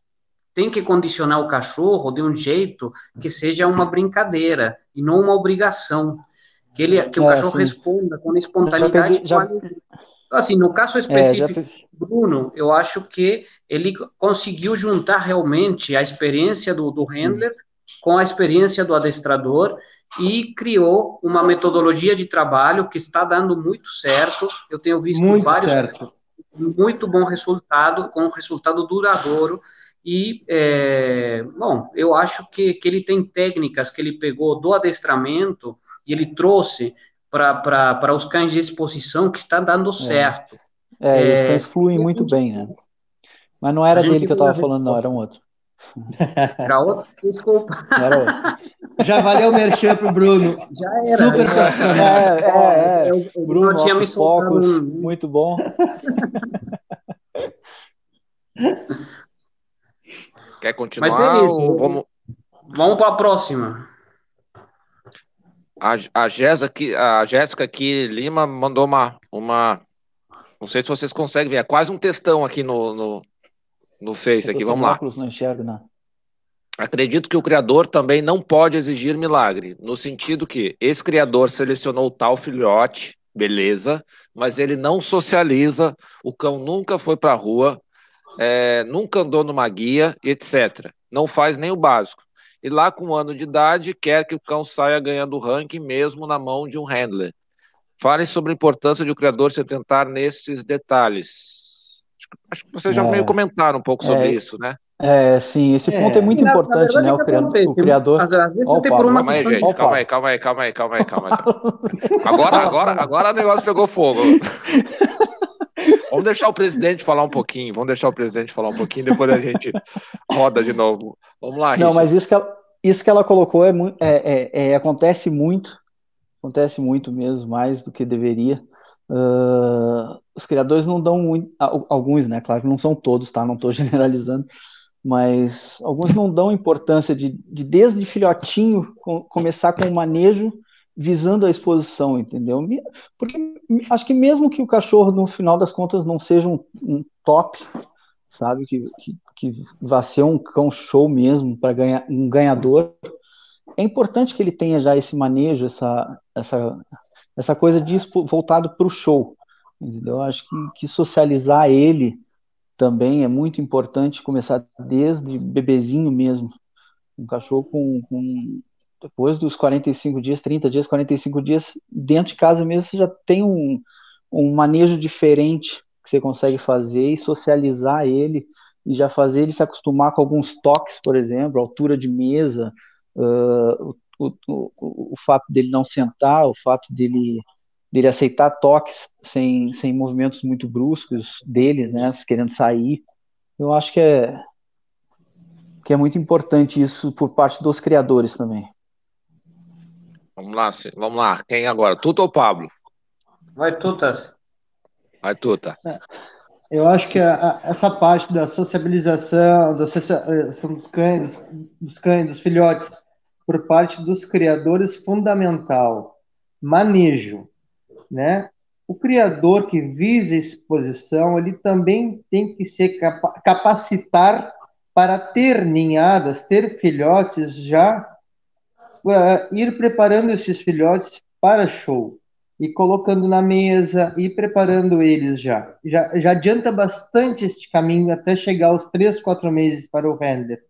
tem que condicionar o cachorro de um jeito que seja uma brincadeira e não uma obrigação. Que, ele, que o é, cachorro sim. responda com espontaneidade. Já peguei, já... Então, assim, no caso específico é, do Bruno, eu acho que ele conseguiu juntar realmente a experiência do, do handler com a experiência do adestrador e criou uma metodologia de trabalho que está dando muito certo. Eu tenho visto muito vários certo. muito bom resultado, com um resultado duradouro. E, é, bom, eu acho que, que ele tem técnicas que ele pegou do adestramento e ele trouxe para os cães de exposição que está dando é. certo. É, é os cães fluem muito bem, né? Mas não era dele que eu estava falando, não, era um outro. Era outro? Desculpa. Era outro. Já valeu o merchan pro Bruno. Já era. Super né? profissional. É, é, é. O Bruno, tinha me focos, um... muito bom. Quer continuar? Mas é isso. Vamos, vamos para a próxima. A, a, Jéssica aqui, a Jéssica aqui Lima mandou uma, uma. Não sei se vocês conseguem ver, é quase um textão aqui no, no, no Face aqui, vamos lá. Não enxergo, não. Acredito que o criador também não pode exigir milagre, no sentido que esse criador selecionou tal filhote, beleza, mas ele não socializa, o cão nunca foi para a rua, é, nunca andou numa guia, etc. Não faz nem o básico. E lá com um ano de idade, quer que o cão saia ganhando ranking mesmo na mão de um handler. Falem sobre a importância de o criador se atentar nesses detalhes. acho que vocês já é, meio comentaram um pouco sobre é, isso, né? É, sim, esse ponto é, muito importante, né? O criador, o criador. Calma aí, gente, calma aí, calma aí, calma aí, calma aí, calma aí. Agora, agora, agora o negócio pegou fogo. Vamos deixar o presidente falar um pouquinho, vamos deixar o presidente falar um pouquinho, depois a gente roda de novo. Vamos lá, Richard. Não, mas isso que ela, isso que ela colocou é, é, é, acontece muito, acontece muito mesmo, mais do que deveria. Uh, os criadores não dão muito, alguns, né? Claro que não são todos, tá? Não estou generalizando, mas alguns não dão importância de, de desde filhotinho com, começar com o manejo visando a exposição, entendeu? Porque acho que mesmo que o cachorro, no final das contas, não seja um, um top, sabe, que, que, que vá ser um cão show mesmo para ganhar um ganhador, é importante que ele tenha já esse manejo, essa, essa, essa coisa disso voltado para o show, entendeu? Acho que, que socializar ele também é muito importante começar desde bebezinho mesmo. Um cachorro com, com depois dos 45 dias, 30 dias, 45 dias, dentro de casa mesmo você já tem um, um manejo diferente que você consegue fazer e socializar ele e já fazer ele se acostumar com alguns toques, por exemplo, altura de mesa, uh, o, o, o, o fato dele não sentar, o fato dele dele aceitar toques sem, sem movimentos muito bruscos dele, né, querendo sair. Eu acho que é que é muito importante isso por parte dos criadores também. Vamos lá, vamos lá. Quem agora? Tuta ou Pablo? Vai, Tutas. Vai, Tuta. É, eu acho que a, a, essa parte da sociabilização, da socialização dos cães, dos cães, dos filhotes, por parte dos criadores, fundamental. Manejo né? O criador que visa exposição, ele também tem que se capacitar para ter ninhadas, ter filhotes já, ir preparando esses filhotes para show e colocando na mesa e preparando eles já. já. Já adianta bastante este caminho até chegar aos três, quatro meses para o render.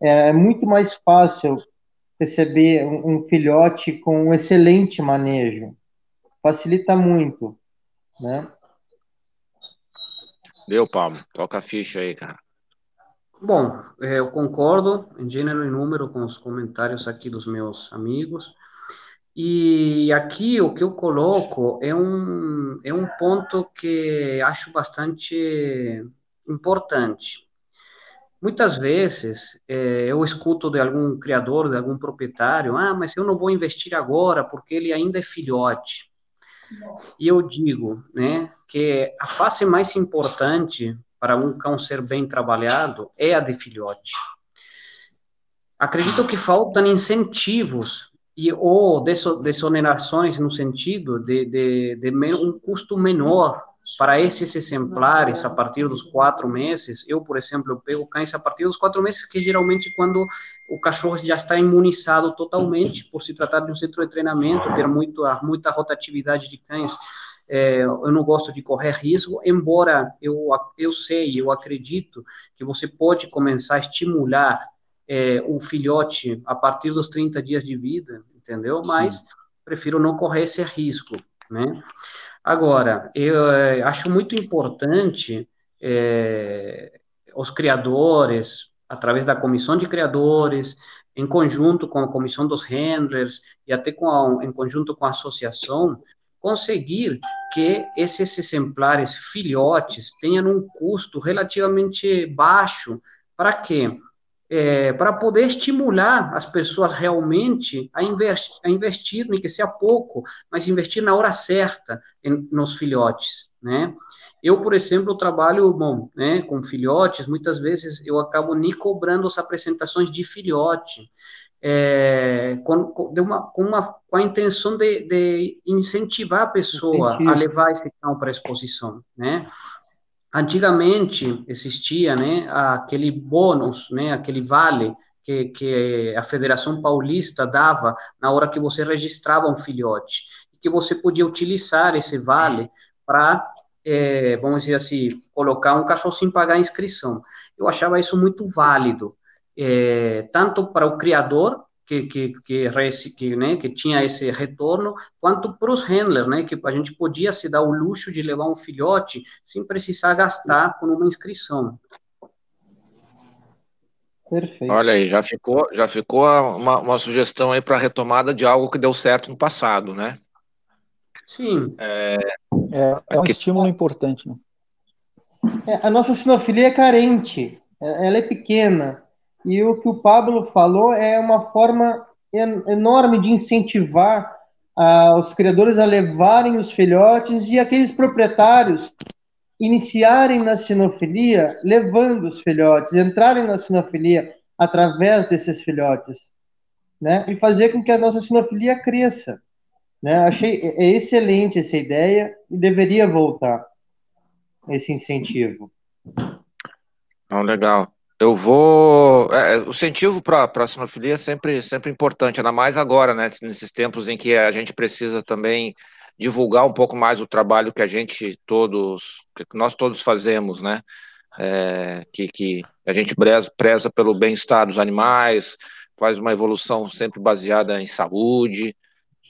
É muito mais fácil receber um, um filhote com um excelente manejo facilita muito, né? Deu, Paulo. Toca a ficha aí, cara. Bom, é, eu concordo em gênero e número com os comentários aqui dos meus amigos. E aqui o que eu coloco é um, é um ponto que acho bastante importante. Muitas vezes é, eu escuto de algum criador, de algum proprietário, ah, mas eu não vou investir agora porque ele ainda é filhote. E eu digo, né, que a fase mais importante para um cão ser bem trabalhado é a de filhote. Acredito que faltam incentivos e ou desonerações no sentido de, de, de um custo menor para esses exemplares a partir dos quatro meses, eu, por exemplo, eu pego cães a partir dos quatro meses, que geralmente quando o cachorro já está imunizado totalmente, por se tratar de um centro de treinamento, ter muito, muita rotatividade de cães, é, eu não gosto de correr risco, embora eu, eu sei, eu acredito que você pode começar a estimular é, o filhote a partir dos 30 dias de vida, entendeu? Mas Sim. prefiro não correr esse risco, né? Agora, eu é, acho muito importante é, os criadores, através da comissão de criadores, em conjunto com a comissão dos handlers e até com a, em conjunto com a associação, conseguir que esses exemplares filhotes tenham um custo relativamente baixo. Para quê? É, para poder estimular as pessoas realmente a, investi a investir, nem que seja pouco, mas investir na hora certa em, nos filhotes, né? Eu, por exemplo, trabalho, bom, né, com filhotes, muitas vezes eu acabo nem cobrando as apresentações de filhote, é, com, com, uma, com, uma, com a intenção de, de incentivar a pessoa a levar esse cão para a exposição, né? Antigamente existia, né, aquele bônus, né, aquele vale que, que a Federação Paulista dava na hora que você registrava um filhote, que você podia utilizar esse vale para, é, vamos dizer assim, colocar um cachorro sem pagar a inscrição. Eu achava isso muito válido, é, tanto para o criador que, que, que, que, né, que tinha esse retorno, quanto para os handlers, né, que a gente podia se dar o luxo de levar um filhote sem precisar gastar com uma inscrição. Perfeito. Olha aí, já ficou, já ficou uma, uma sugestão aí para retomada de algo que deu certo no passado, né? Sim. É, é, é um aqui... estímulo importante. Né? É, a nossa sinofilia é carente, é, ela é pequena. E o que o Pablo falou é uma forma enorme de incentivar ah, os criadores a levarem os filhotes e aqueles proprietários iniciarem na sinofilia levando os filhotes, entrarem na sinofilia através desses filhotes, né? E fazer com que a nossa sinofilia cresça, né? Achei é, é excelente essa ideia e deveria voltar esse incentivo. Não, legal. Eu vou. É, o incentivo para a sinofilia é sempre, sempre importante, ainda mais agora, né? Nesses tempos em que a gente precisa também divulgar um pouco mais o trabalho que a gente todos, que nós todos fazemos, né? É, que, que a gente preza, preza pelo bem-estar dos animais, faz uma evolução sempre baseada em saúde,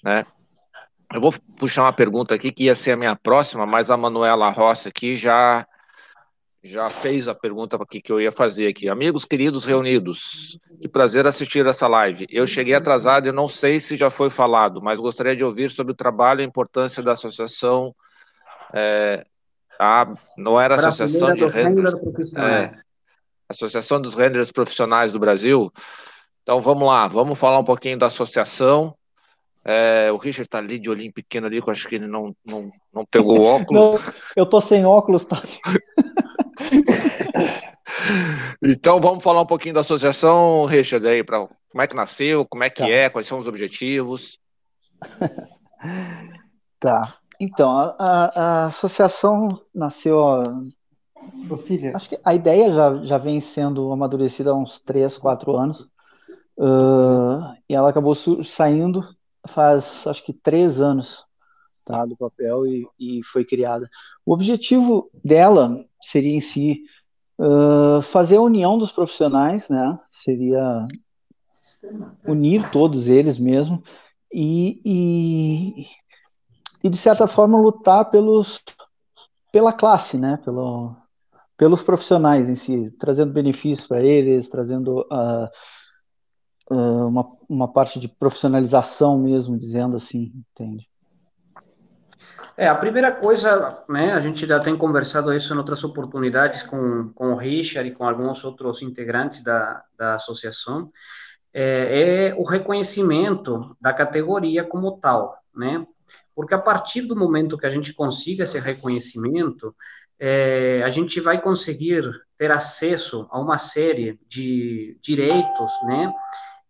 né? Eu vou puxar uma pergunta aqui que ia ser a minha próxima, mas a Manuela Rossi aqui já já fez a pergunta que eu ia fazer aqui. Amigos queridos reunidos, que prazer assistir essa live. Eu cheguei atrasado e não sei se já foi falado, mas gostaria de ouvir sobre o trabalho e a importância da associação. É, a, não era a Associação de Renders, é, Associação dos Renders Profissionais do Brasil. Então vamos lá, vamos falar um pouquinho da associação. É, o Richard tá ali de olhinho pequeno ali, que eu acho que ele não, não, não pegou o óculos. Não, eu tô sem óculos, tá? então vamos falar um pouquinho da associação, Richard, aí, para como é que nasceu, como é que tá. é, quais são os objetivos. Tá. Então, a, a, a associação nasceu. Acho que a ideia já, já vem sendo amadurecida há uns 3, 4 anos. Uh, e ela acabou saindo faz acho que três anos tá, do papel e, e foi criada. O objetivo dela seria em si uh, fazer a união dos profissionais, né? Seria unir todos eles mesmo e, e, e de certa forma lutar pelos pela classe, né? Pelo, pelos profissionais em si, trazendo benefícios para eles, trazendo uh, uh, uma, uma parte de profissionalização mesmo, dizendo assim, entende? É, a primeira coisa, né, a gente já tem conversado isso em outras oportunidades com, com o Richard e com alguns outros integrantes da, da associação, é, é o reconhecimento da categoria como tal, né? Porque a partir do momento que a gente consiga esse reconhecimento, é, a gente vai conseguir ter acesso a uma série de direitos, né?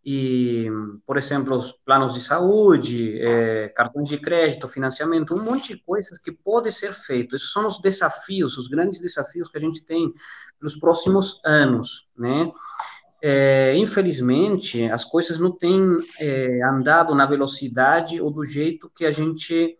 E, por exemplo, os planos de saúde, é, cartões de crédito, financiamento, um monte de coisas que pode ser feito. Esses são os desafios, os grandes desafios que a gente tem nos próximos anos, né? É, infelizmente, as coisas não têm é, andado na velocidade ou do jeito que a gente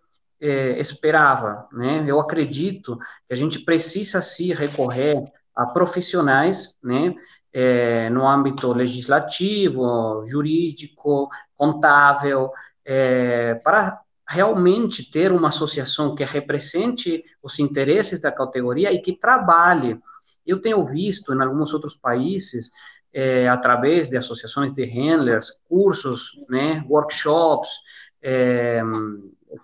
esperava, né? Eu acredito que a gente precisa, sim, recorrer a profissionais, né? É, no âmbito legislativo, jurídico, contábil, é, para realmente ter uma associação que represente os interesses da categoria e que trabalhe. Eu tenho visto em alguns outros países, é, através de associações de handlers, cursos, né, workshops, é,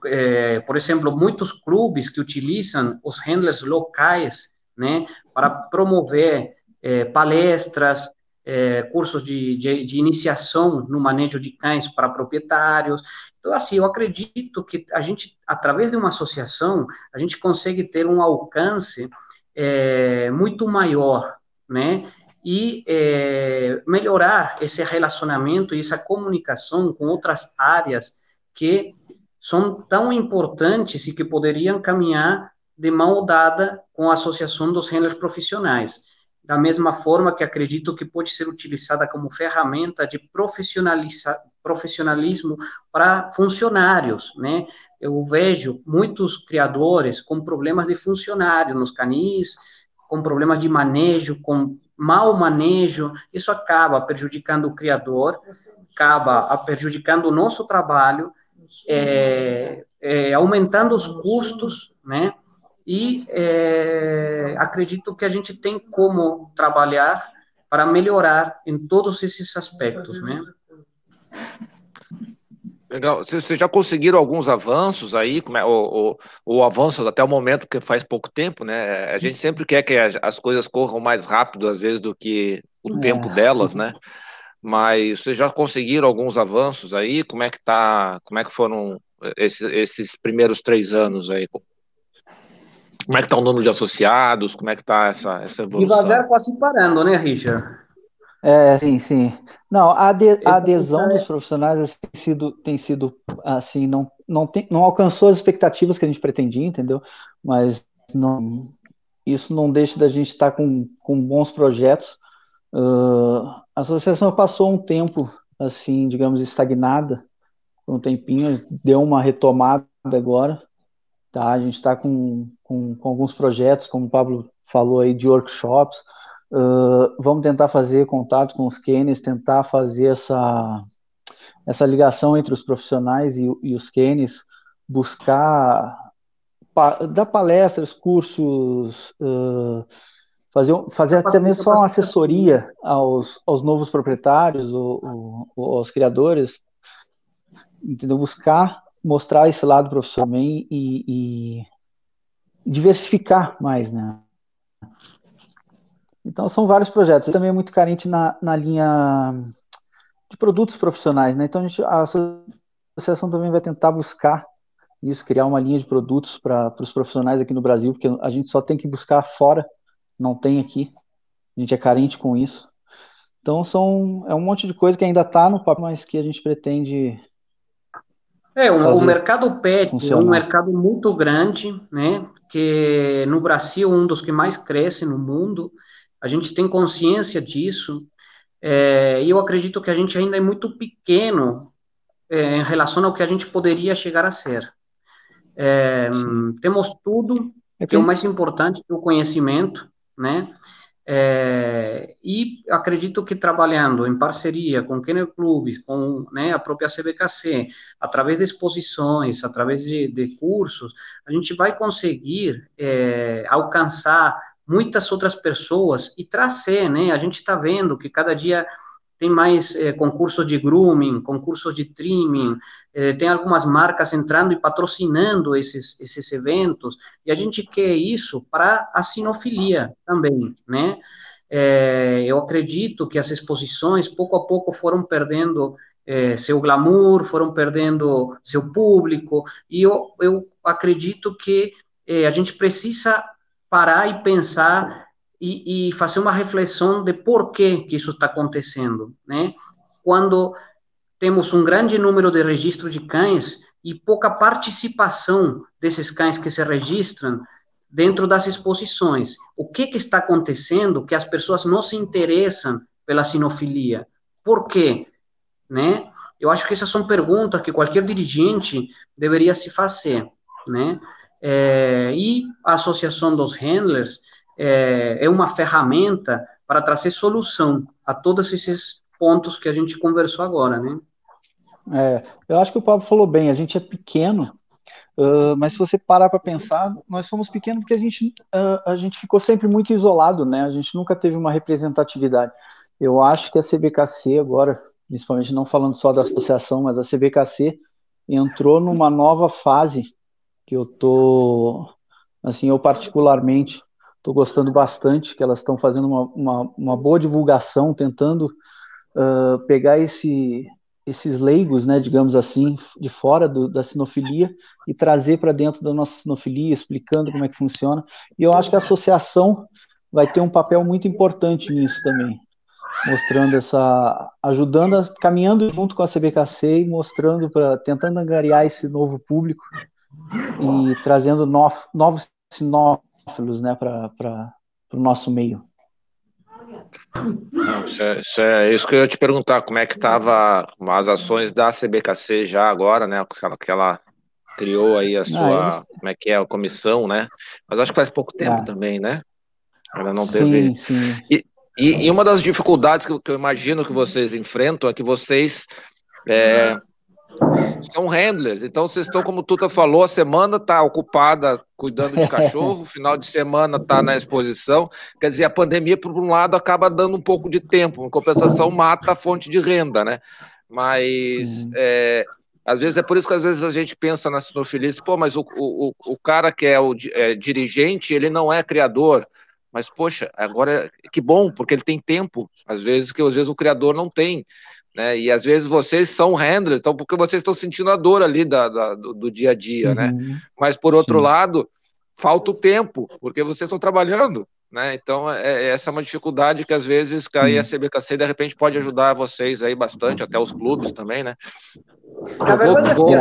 é, por exemplo, muitos clubes que utilizam os handlers locais, né, para promover é, palestras, é, cursos de, de, de, iniciação no manejo de cães para proprietários. Então, assim, eu acredito que a gente, através de uma associação, a gente consegue ter um alcance é, muito maior, né? E é, melhorar esse relacionamento e essa comunicação com outras áreas que são tão importantes e que poderiam caminhar de mão dada com a Associação dos Handlers Profissionais da mesma forma que acredito que pode ser utilizada como ferramenta de profissionalismo para funcionários, né? Eu vejo muitos criadores com problemas de funcionário nos canis, com problemas de manejo, com mau manejo, isso acaba prejudicando o criador acaba prejudicando o nosso trabalho, é, é, aumentando os custos, né? E é, acredito que a gente tem como trabalhar para melhorar em todos esses aspectos, né? Legal. Vocês já conseguiram alguns avanços aí, como é, ou, ou, avanços até o momento, porque faz pouco tempo, né? A gente sempre quer que as coisas corram mais rápido, às vezes, do que o é. tempo delas, né? Mas vocês já conseguiram alguns avanços aí? Como é que tá? Como é que foram esses, esses primeiros três anos aí? Como é que está o número de associados? Como é que está essa, essa evolução? Devagar quase parando, né, Richard? É, sim, sim. Não, a, de, a adesão dos profissionais assim, tem sido, tem sido assim, não, não, tem, não alcançou as expectativas que a gente pretendia, entendeu? Mas não, isso não deixa da gente estar com, com bons projetos. Uh, a associação passou um tempo, assim, digamos, estagnada, um tempinho, deu uma retomada agora, tá? A gente está com, com, com alguns projetos, como o Pablo falou aí, de workshops, Uh, vamos tentar fazer contato com os Kenes, tentar fazer essa, essa ligação entre os profissionais e, e os Kenes, buscar pa, dar palestras, cursos, uh, fazer, fazer até mesmo só uma assessoria aos, aos novos proprietários ou, ou, aos criadores, entendeu? Buscar mostrar esse lado profissional e, e diversificar mais, né? Então, são vários projetos. E também é muito carente na, na linha de produtos profissionais, né? Então, a, gente, a associação também vai tentar buscar isso, criar uma linha de produtos para os profissionais aqui no Brasil, porque a gente só tem que buscar fora, não tem aqui. A gente é carente com isso. Então, são, é um monte de coisa que ainda está no papel, mas que a gente pretende é, o, o mercado pet funcionar. é um mercado muito grande, né? Que no Brasil é um dos que mais cresce no mundo a gente tem consciência disso, é, e eu acredito que a gente ainda é muito pequeno é, em relação ao que a gente poderia chegar a ser. É, temos tudo, é que é o mais importante, o conhecimento, né? É, e acredito que trabalhando em parceria com Kennel Clubes, com né, a própria CBKC, através de exposições, através de, de cursos, a gente vai conseguir é, alcançar muitas outras pessoas e trazer, né? A gente está vendo que cada dia tem mais eh, concursos de grooming, concursos de trimming, eh, tem algumas marcas entrando e patrocinando esses, esses eventos, e a gente quer isso para a sinofilia também, né? É, eu acredito que as exposições, pouco a pouco, foram perdendo é, seu glamour, foram perdendo seu público, e eu, eu acredito que é, a gente precisa parar e pensar e, e, fazer uma reflexão de por que, que isso está acontecendo, né? Quando temos um grande número de registro de cães e pouca participação desses cães que se registram dentro das exposições. O que, que está acontecendo que as pessoas não se interessam pela sinofilia? Por quê? Né? Eu acho que essas são perguntas que qualquer dirigente deveria se fazer, né? É, e a Associação dos Handlers é, é uma ferramenta para trazer solução a todos esses pontos que a gente conversou agora, né? É, eu acho que o Pablo falou bem, a gente é pequeno, uh, mas se você parar para pensar, nós somos pequenos porque a gente, uh, a gente ficou sempre muito isolado, né? A gente nunca teve uma representatividade. Eu acho que a CBKC agora, principalmente não falando só da associação, mas a CBKC entrou numa nova fase que eu tô, assim, eu particularmente estou gostando bastante, que elas estão fazendo uma, uma, uma, boa divulgação, tentando uh, pegar esse, esses leigos, né, digamos assim, de fora do, da sinofilia e trazer para dentro da nossa sinofilia, explicando como é que funciona. E eu acho que a associação vai ter um papel muito importante nisso também, mostrando essa, ajudando, caminhando junto com a CBKC e mostrando para, tentando angariar esse novo público e trazendo novos sinófilos né, para o nosso meio. Não, isso, é, isso, é, isso que eu ia te perguntar, como é que estava as ações da CBKC já agora, né? Que ela criou aí a sua, eles... como é que é, a comissão, né? Mas acho que faz pouco tempo é. também, né? Ela não teve. Sim, sim. E, E, e, uma das dificuldades que, que, eu imagino que vocês enfrentam é que vocês é, são handlers, então vocês estão, como Tuta falou, a semana está ocupada cuidando de cachorro, final de semana está na exposição. Quer dizer, a pandemia, por um lado, acaba dando um pouco de tempo, em compensação, mata a fonte de renda, né? Mas uhum. é, às vezes é por isso que às vezes a gente pensa na sinofilia, pô, mas o, o, o cara que é o é, dirigente, ele não é criador. Mas, poxa, agora que bom, porque ele tem tempo, às vezes, que às vezes o criador não tem né? E às vezes vocês são handlers, então porque vocês estão sentindo a dor ali da, da do, do, dia a dia, né? uhum. né? Mas por outro Sim. lado, falta o tempo, porque vocês estão trabalhando, né? Então é, é essa é uma dificuldade que às vezes a CBKC de repente pode ajudar vocês aí bastante, até os clubes também, né? Na verdade, é assim,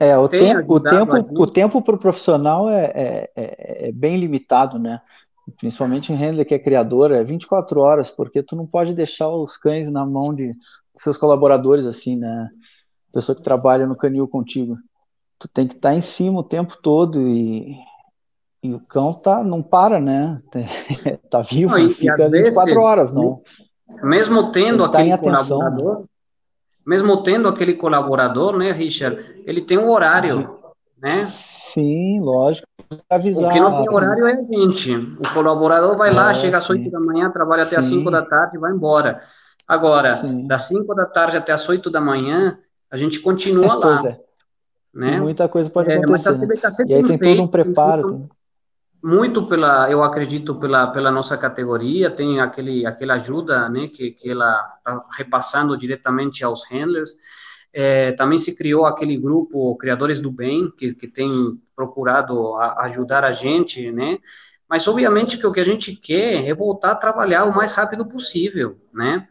é, é, o tempo, o tempo, o tempo para o profissional é, é, é, é bem limitado, né? principalmente em handler que é criador, é 24 horas, porque tu não pode deixar os cães na mão de seus colaboradores, assim, né? Pessoa que trabalha no canil contigo. Tu tem que estar tá em cima o tempo todo e, e o cão tá, não para, né? tá vivo, não, e, fica e 24 vezes, horas, não. Mesmo tendo tá aquele colaborador, mesmo tendo aquele colaborador, né, Richard, ele tem um horário, né? Sim, lógico. Avisar, o que não tem horário é a gente. O colaborador vai lá, é, chega às 8 da manhã, trabalha até sim. às 5 da tarde e vai embora. Agora, Sim. das 5 da tarde até as 8 da manhã, a gente continua é, lá. É. Né? Muita coisa pode acontecer. É, mas a CBKC né? tem, tem todo um preparo. muito pela, eu acredito, pela, pela nossa categoria, tem aquele, aquela ajuda né, que, que ela está repassando diretamente aos handlers. É, também se criou aquele grupo Criadores do Bem, que, que tem procurado a, ajudar a gente, né? Mas, obviamente, que o que a gente quer é voltar a trabalhar o mais rápido possível, né?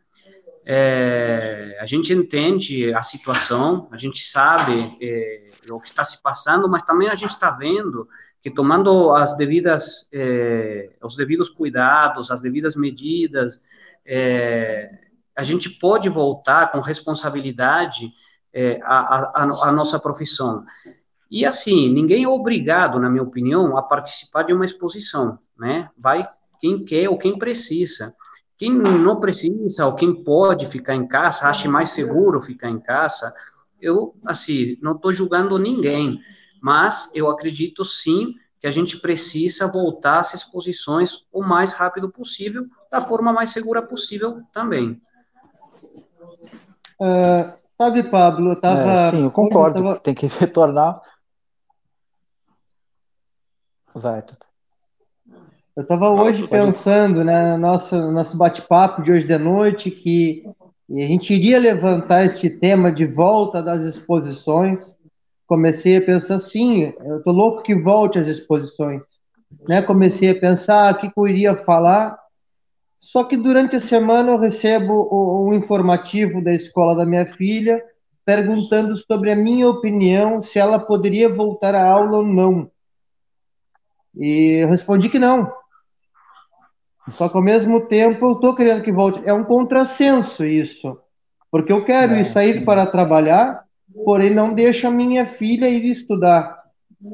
É, a gente entende a situação, a gente sabe é, o que está se passando, mas também a gente está vendo que tomando as devidas, é, os devidos cuidados, as devidas medidas, é, a gente pode voltar com responsabilidade é, a, a nossa profissão. E assim, ninguém é obrigado, na minha opinião, a participar de uma exposição, né? Vai quem quer ou quem precisa. Quem não precisa ou quem pode ficar em casa, acha mais seguro ficar em casa, eu, assim, não estou julgando ninguém, mas eu acredito sim que a gente precisa voltar às exposições o mais rápido possível, da forma mais segura possível também. Uh, sabe, Pablo, eu tava... É, sim, eu concordo, eu tava... tem que retornar... Vai, Tuto. Eu estava hoje pensando, né, no nosso, nosso bate-papo de hoje de noite, que a gente iria levantar este tema de volta das exposições. Comecei a pensar assim, eu tô louco que volte às exposições. Né? Comecei a pensar o que, que eu iria falar, só que durante a semana eu recebo um informativo da escola da minha filha perguntando sobre a minha opinião, se ela poderia voltar à aula ou não. E eu respondi que não, só que ao mesmo tempo eu estou querendo que volte. É um contrassenso isso. Porque eu quero é, ir sair para trabalhar, porém não deixo a minha filha ir estudar.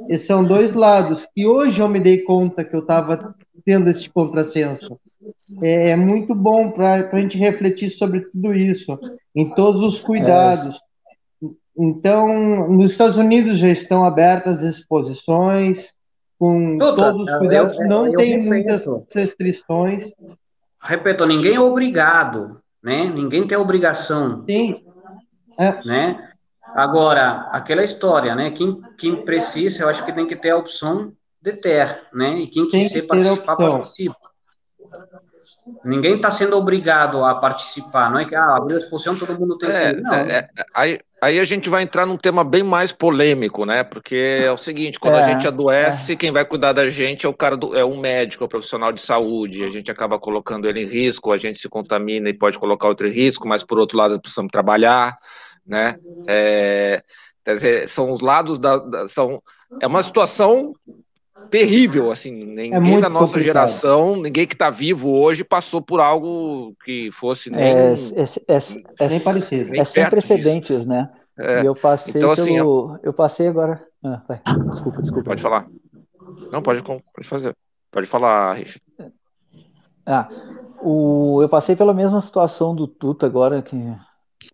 Esses são dois lados. E hoje eu me dei conta que eu estava tendo esse contrassenso. É, é muito bom para a gente refletir sobre tudo isso, em todos os cuidados. É. Então, nos Estados Unidos já estão abertas exposições, com todos os cuidados, eu, eu, não eu tem repito, muitas restrições. Repito, ninguém é obrigado, né? Ninguém tem obrigação. Sim. É. Né? Agora, aquela história, né? Quem, quem precisa, eu acho que tem que ter a opção de ter, né? E quem quiser participar, participa. Ninguém está sendo obrigado a participar, não é que ah, abriu a exposição, todo mundo tem é, que. Não. É, é, aí, aí a gente vai entrar num tema bem mais polêmico, né? Porque é o seguinte: quando a é, gente adoece, é. quem vai cuidar da gente é o cara do, é um médico, é um profissional de saúde. A gente acaba colocando ele em risco, a gente se contamina e pode colocar outro em risco, mas por outro lado precisamos trabalhar, né? É, quer dizer, são os lados da, da são é uma situação terrível, assim, ninguém é da nossa complicado. geração, ninguém que está vivo hoje passou por algo que fosse nem, é, é, é, nem parecido. Nem é sem precedentes, disso. né? É. E eu passei então, assim, pelo... eu passei agora. Ah, desculpa, desculpa. Pode falar. Não, pode, pode fazer. Pode falar, Richard. Ah, o, eu passei pela mesma situação do Tuta agora, que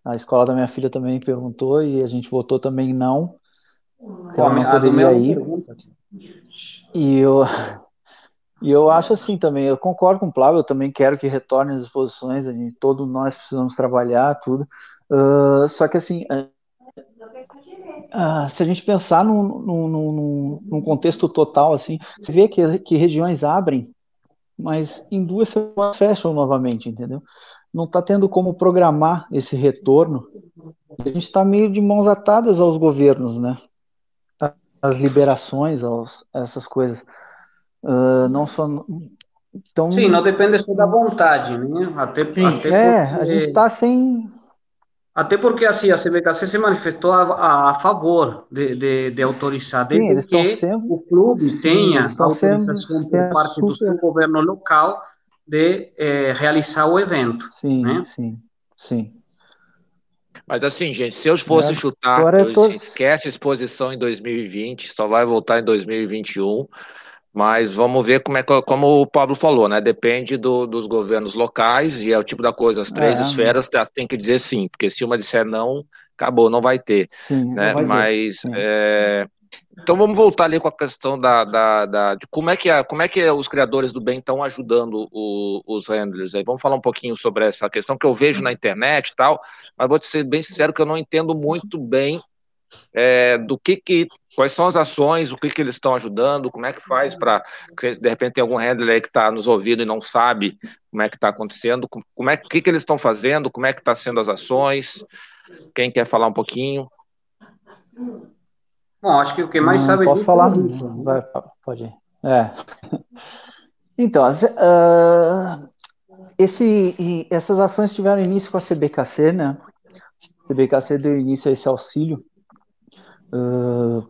a escola da minha filha também perguntou e a gente votou também não. Que ela não poderia ir. E eu, e eu acho assim também, eu concordo com o Flávio, eu também quero que retorne as exposições, a gente, todos nós precisamos trabalhar, tudo. Uh, só que assim, uh, se a gente pensar num, num, num, num, contexto total, assim, você vê que, que regiões abrem mas em duas semanas fecham novamente, entendeu? Não está tendo como programar esse retorno. A gente está meio de mãos atadas aos governos, né? As liberações, aos, essas coisas. Uh, não só. Então, Sim, não depende só da vontade, né? Até, Sim, até é, porque... a gente está sem, até porque assim, a CBKC se manifestou a, a, a favor de, de, de, autorizar, desde sim, que sendo, o clube sim, tenha autorização sendo, por parte super... do seu governo local de eh, realizar o evento. Sim, né? sim, sim. Mas assim, gente, se eu fosse é, chutar, eu, tô... esquece a exposição em 2020, só vai voltar em 2021. Mas vamos ver como é como o Pablo falou, né? Depende do, dos governos locais e é o tipo da coisa. As três é, esferas tem que dizer sim, porque se uma disser não, acabou, não vai ter. Sim, né? Vai Mas ter. É... então vamos voltar ali com a questão da, da, da, de como é que a, como é que os criadores do bem estão ajudando o, os handlers. Aí vamos falar um pouquinho sobre essa questão que eu vejo na internet e tal. Mas vou te ser bem sincero que eu não entendo muito bem é, do que que Quais são as ações, o que, que eles estão ajudando, como é que faz para, de repente tem algum handler aí que está nos ouvindo e não sabe como é que está acontecendo, como é que, que eles estão fazendo, como é que está sendo as ações, quem quer falar um pouquinho? Bom, acho que o que mais sabe posso falar, é Vai, pode ir. É. Então, uh, esse, essas ações tiveram início com a CBKC, né? A CBKC deu início a esse auxílio uh,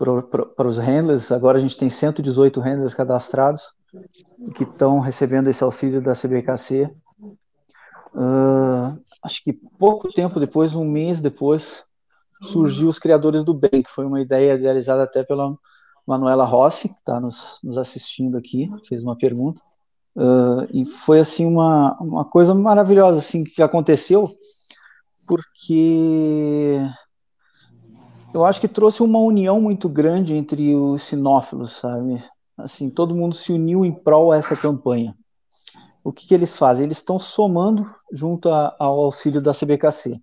para os handlers. Agora a gente tem 118 handlers cadastrados que estão recebendo esse auxílio da CBKC. Uh, acho que pouco tempo depois, um mês depois, surgiu os Criadores do Bem, que foi uma ideia idealizada até pela Manuela Rossi, que está nos, nos, assistindo aqui, fez uma pergunta. Uh, e foi assim uma, uma coisa maravilhosa assim que aconteceu, porque eu acho que trouxe uma união muito grande entre os sinófilos, sabe? Assim, todo mundo se uniu em prol essa campanha. O que, que eles fazem? Eles estão somando junto a, ao auxílio da CBKC,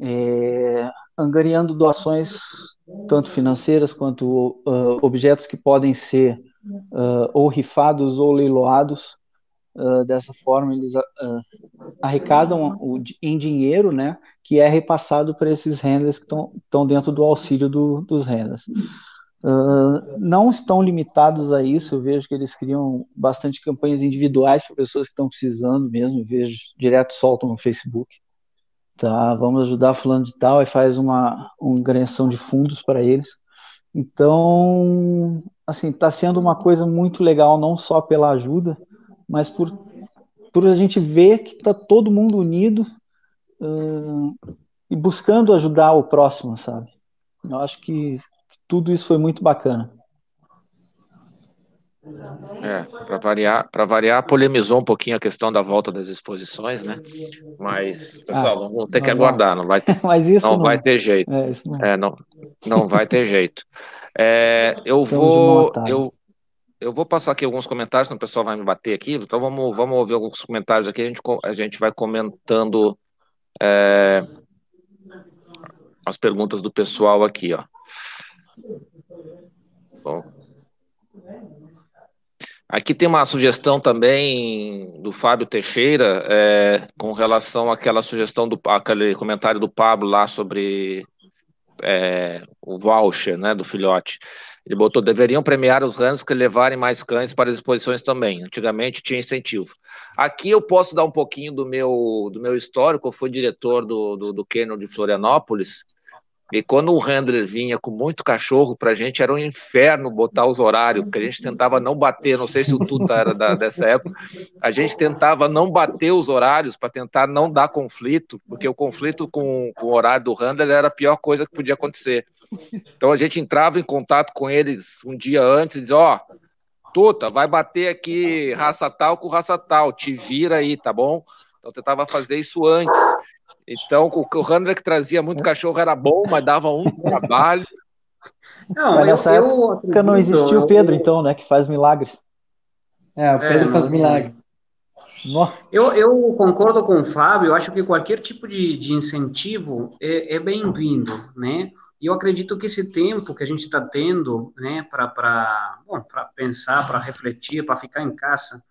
é, angariando doações tanto financeiras quanto uh, objetos que podem ser uh, ou rifados ou leiloados Uh, dessa forma, eles arrecadam o, em dinheiro, né, que é repassado para esses renders que estão dentro do auxílio do, dos renders. Não estão limitados a isso, eu vejo que eles criam bastante campanhas individuais para pessoas que estão precisando mesmo, eu vejo direto soltam no Facebook. Tá, vamos ajudar fulano de tal e faz uma, uma agressão de fundos para eles. Então, assim, está sendo uma coisa muito legal, não só pela ajuda, mas por, por a gente ver que está todo mundo unido uh, e buscando ajudar o próximo, sabe? Eu acho que tudo isso foi muito bacana. É, para variar, para variar, polemizou um pouquinho a questão da volta das exposições, né? Mas, pessoal, ah, vamos ter que aguardar, não vai ter, Mas isso não, não vai ter jeito. É, não... É, não, não vai ter jeito. É, eu vou, eu, eu vou passar aqui alguns comentários, senão o pessoal vai me bater aqui, então vamos, vamos ouvir alguns comentários aqui, a gente, a gente vai comentando é, as perguntas do pessoal aqui, ó. Bom. Aqui tem uma sugestão também do Fábio Teixeira, é, com relação àquela sugestão, do, aquele comentário do Pablo lá sobre é, o voucher, né, do filhote. Ele botou, deveriam premiar os rãs que levarem mais cães para as exposições também. Antigamente tinha incentivo. Aqui eu posso dar um pouquinho do meu, do meu histórico. Eu fui diretor do, do, do Kennel de Florianópolis. E quando o handler vinha com muito cachorro, para a gente era um inferno botar os horários, porque a gente tentava não bater. Não sei se o Tuta era da, dessa época. A gente tentava não bater os horários para tentar não dar conflito, porque o conflito com, com o horário do handler era a pior coisa que podia acontecer. Então a gente entrava em contato com eles um dia antes e dizia, ó, oh, Tuta, vai bater aqui raça tal com raça tal, te vira aí, tá bom? Então tentava fazer isso antes. Então, o, o handler que trazia muito cachorro era bom, mas dava um trabalho. Não, mas nessa eu, época eu não existia o Pedro, então, né, que faz milagres. É, o Pedro é, faz milagres. Eu, eu, concordo com o Fábio, eu acho que qualquer tipo de, de incentivo é, é bem-vindo, né? E eu acredito que esse tempo que a gente está tendo, né, para pensar, para refletir, para ficar em casa,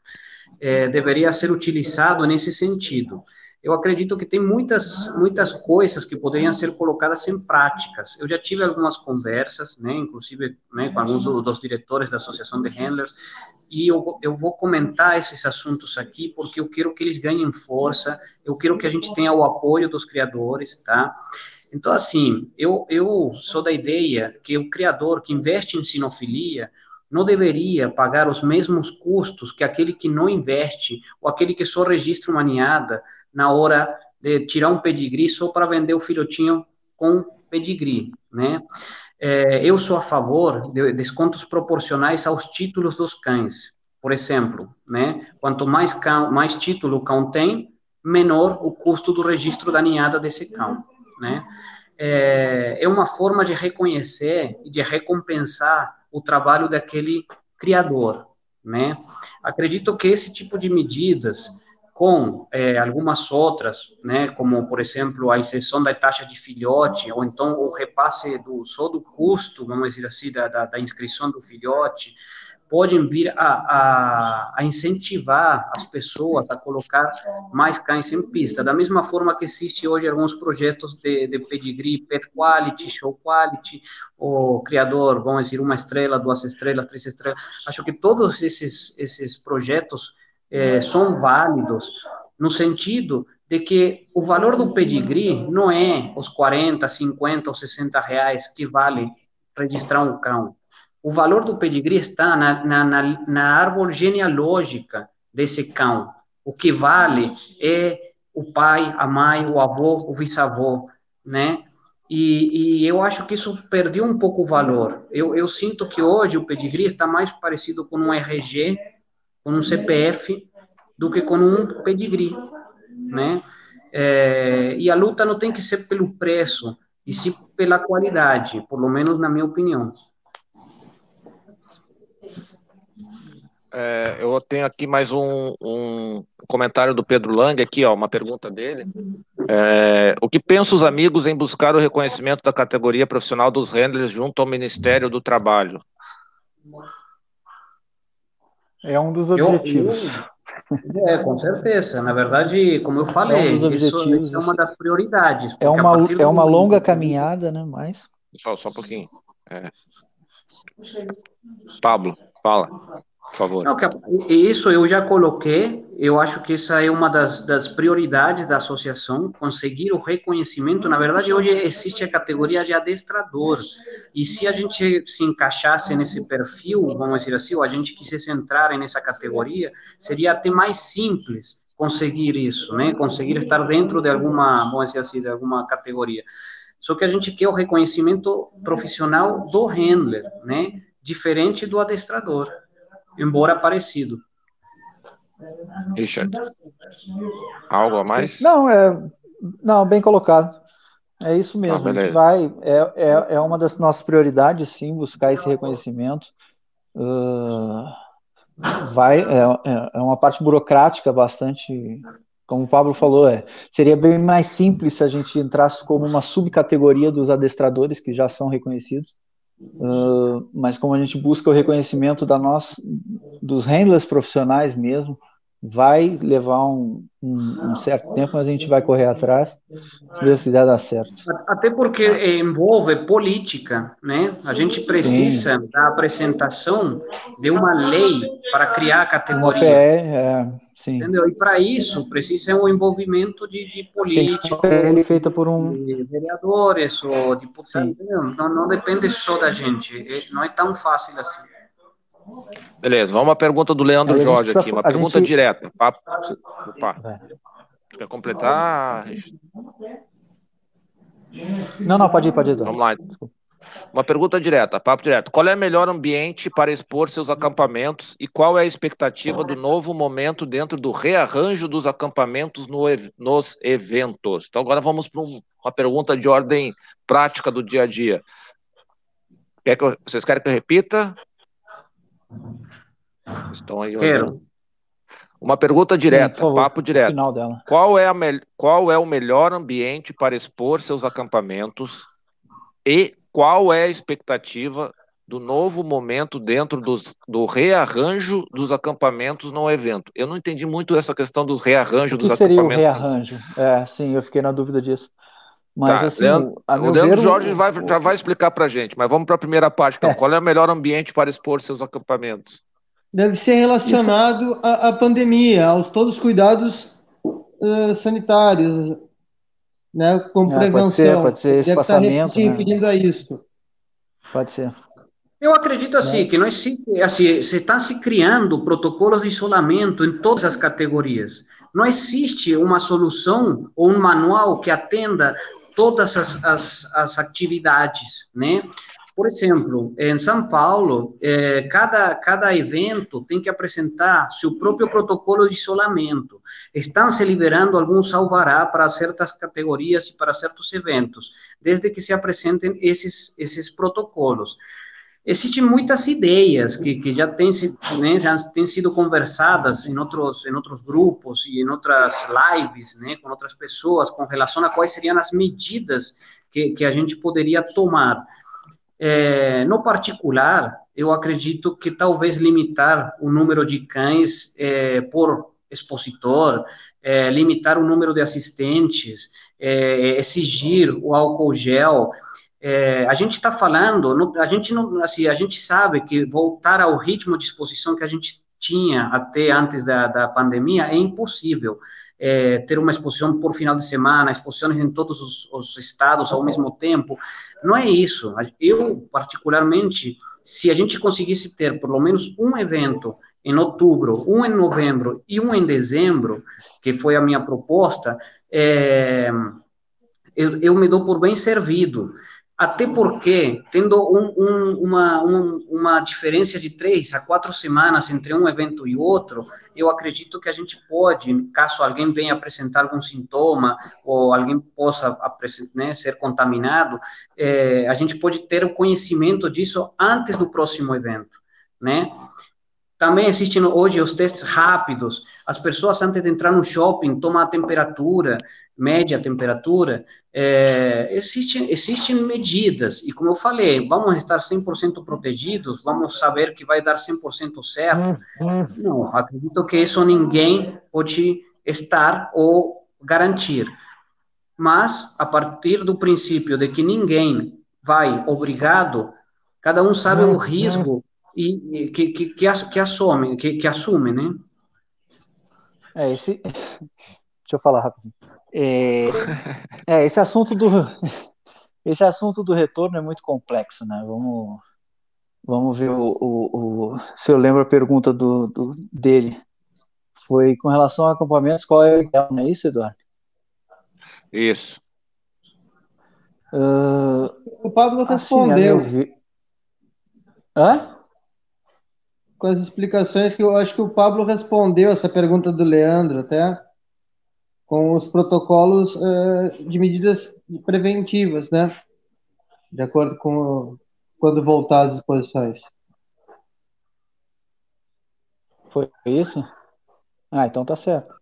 é, deveria ser utilizado nesse sentido eu acredito que tem muitas, muitas coisas que poderiam ser colocadas em práticas. Eu já tive algumas conversas, né, inclusive né, com alguns dos diretores da Associação de Handlers, e eu, eu vou comentar esses assuntos aqui porque eu quero que eles ganhem força, eu quero que a gente tenha o apoio dos criadores, tá? Então, assim, eu, eu sou da ideia que o criador que investe em sinofilia não deveria pagar os mesmos custos que aquele que não investe ou aquele que só registra uma ninhada na hora de tirar um pedigree só para vender o filhotinho com pedigree, né? É, eu sou a favor de descontos proporcionais aos títulos dos cães. Por exemplo, né? Quanto mais cão, mais título o cão tem, menor o custo do registro da ninhada desse cão, né? É, é uma forma de reconhecer e de recompensar o trabalho daquele criador, né? Acredito que esse tipo de medidas com é, algumas outras, né, como, por exemplo, a isenção da taxa de filhote, ou então o repasse do, só do custo, vamos dizer assim, da, da, da inscrição do filhote, podem vir a, a, a, incentivar as pessoas a colocar mais cães em pista, da mesma forma que existe hoje alguns projetos de, de pedigree, pet quality, show quality, o criador, vamos dizer, uma estrela, duas estrelas, três estrelas, acho que todos esses, esses projetos é, são válidos no sentido de que o valor do pedigree não é os 40, 50 ou 60 reais que vale registrar um cão. O valor do pedigree está na, na, na, na árvore genealógica desse cão. O que vale é o pai, a mãe, o avô, o bisavô, né? E, e, eu acho que isso perdeu um pouco o valor. Eu, eu sinto que hoje o pedigree está mais parecido com um RG com um CPF do que com um pedigree, né? É, e a luta não tem que ser pelo preço, e sim pela qualidade, por lo menos na minha opinião. É, eu tenho aqui mais um, um, comentário do Pedro Lang, aqui, ó, uma pergunta dele. É, o que pensam os amigos em buscar o reconhecimento da categoria profissional dos handlers junto ao Ministério do Trabalho? É um dos objetivos. Eu, é, com certeza. Na verdade, como eu falei, é um isso, isso, é uma das prioridades. É uma, é uma longa caminhada, né? Mas. Só, só um pouquinho. É. Pablo, fala por favor. Não, isso eu já coloquei, eu acho que essa é uma das, das prioridades da associação, conseguir o reconhecimento. Na verdade, hoje existe a categoria de adestrador, e se a gente se encaixasse nesse perfil, vamos dizer assim, ou a gente quisesse entrar nessa categoria, seria até mais simples conseguir isso, né? Conseguir estar dentro de alguma, vamos dizer assim, de alguma categoria. Só que a gente quer o reconhecimento profissional do handler, né? Diferente do adestrador embora parecido. Richard, algo a mais? Não, é, não, bem colocado. É isso mesmo. Ah, a gente vai, é, é, é uma das nossas prioridades, sim, buscar esse reconhecimento. Uh, vai, é, é, é uma parte burocrática bastante, como o Pablo falou, é, seria bem mais simples se a gente entrasse como uma subcategoria dos adestradores que já são reconhecidos. Uh, mas como a gente busca o reconhecimento da nossa, dos handlers profissionais mesmo, vai levar um, um, um, certo tempo, mas a gente vai correr atrás, se Deus quiser dar certo. Até porque envolve política, né? A gente precisa Sim. da apresentação de uma lei para criar a categoria. PE, é, Sim. Entendeu? E para isso precisa um envolvimento de, de políticos, PL feita por um de vereadores ou deputados. Não, não depende só da gente. É, não é tão fácil assim. Beleza, vamos uma pergunta do Leandro Jorge aqui, uma pergunta gente... direta. Opa. Quer completar? Não, não, pode ir, pode ir. Vamos lá. Uma pergunta direta, papo direto. Qual é o melhor ambiente para expor seus acampamentos e qual é a expectativa do novo momento dentro do rearranjo dos acampamentos no, nos eventos? Então, agora vamos para um, uma pergunta de ordem prática do dia a dia. Quer que eu, vocês querem que eu repita? Estão aí. Quero. Uma pergunta direta, Sim, papo direto. Qual é, a qual é o melhor ambiente para expor seus acampamentos e qual é a expectativa do novo momento dentro dos, do rearranjo dos acampamentos no evento? Eu não entendi muito essa questão dos rearranjos dos seria acampamentos. seria o rearranjo? É, sim, eu fiquei na dúvida disso. Mas tá, assim, Leandro, o Leandro ver, Jorge o, vai, o, já vai explicar para gente, mas vamos para a primeira parte. Então, é. Qual é o melhor ambiente para expor seus acampamentos? Deve ser relacionado à, à, pandemia, aos todos os cuidados uh, sanitários, né, com prevenção. É, pode ser, pode ser espaçamento. Deve estar né? a isso. Pode ser. Eu acredito assim, né? que nós assim, se estão se criando protocolos de isolamento em todas as categorias. Não existe uma solução ou um manual que atenda todas as, as, as atividades, né? Por exemplo, em São Paulo, eh, cada, cada evento tem que apresentar seu próprio protocolo de isolamento. Estão se liberando alguns alvará para certas categorias e para certos eventos, desde que se apresentem esses, esses protocolos. Existem muitas ideias que, que já, têm, né, já têm sido conversadas em outros, em outros grupos e em outras lives, né, com outras pessoas, com relação a quais seriam as medidas que, que a gente poderia tomar. É, no particular, eu acredito que talvez limitar o número de cães é, por expositor, é, limitar o número de assistentes, exigir o álcool gel. A gente está falando, a gente não, assim, a gente sabe que voltar ao ritmo de exposição que a gente tinha até antes da, da pandemia é impossível é, ter uma exposição por final de semana, exposições em todos os, os, estados ao mesmo tempo. Não é isso. Eu, particularmente, se a gente conseguisse ter pelo menos um evento em outubro, um em novembro e um em dezembro, que foi a minha proposta, é, eu, eu me dou por bem servido até porque, tendo um, um, uma, um, uma diferença de três a quatro semanas entre um evento e outro, eu acredito que a gente pode, caso alguém venha apresentar algum sintoma ou alguém possa né, ser contaminado, é, a gente pode ter o conhecimento disso antes do próximo evento, né? Também existem hoje os testes rápidos. As pessoas, antes de entrar no shopping, tomam a temperatura, média temperatura. É, existem, existem medidas. E como eu falei, vamos estar 100% protegidos? Vamos saber que vai dar 100% certo? Não, acredito que isso ninguém pode estar ou garantir. Mas, a partir do princípio de que ninguém vai obrigado, cada um sabe o risco e, que, que, que, que assume, que, que assume, né? É, esse. Deixa eu falar rapidinho. É, é, esse assunto do. Esse assunto do retorno é muito complexo, né? Vamos, vamos ver o, o, o se eu lembro a pergunta do, do, dele. Foi com relação a acampamentos, qual é o ideal, não é isso, Eduardo? Isso. Uh, o Pablo respondeu. Assim, Hã? Com as explicações que eu acho que o Pablo respondeu essa pergunta do Leandro até, com os protocolos uh, de medidas preventivas, né? De acordo com quando voltar às exposições. Foi isso? Ah, então tá certo.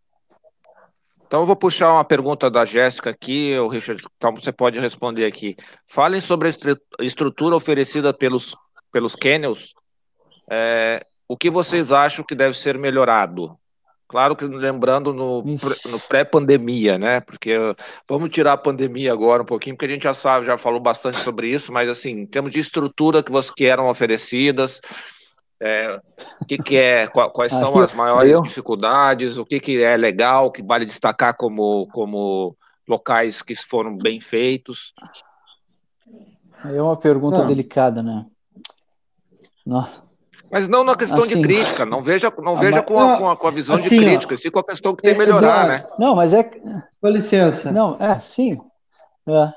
Então eu vou puxar uma pergunta da Jéssica aqui, o Richard, então você pode responder aqui. Falem sobre a estrutura oferecida pelos, pelos kennels é, o que vocês acham que deve ser melhorado? Claro que lembrando no, no pré-pandemia, né? Porque vamos tirar a pandemia agora um pouquinho, porque a gente já sabe, já falou bastante sobre isso, mas assim, em termos de estrutura que, que eram oferecidas, é, o que, que é, quais são as maiores eu... dificuldades, o que, que é legal, que vale destacar como, como locais que foram bem feitos. É uma pergunta Não. delicada, né? Não. Mas não na questão assim, de crítica, não veja, não veja com, a, com, a, com a visão assim, de crítica, sim com a questão que tem que melhorar, né? Não, mas é. Com licença. Não, é, sim. É.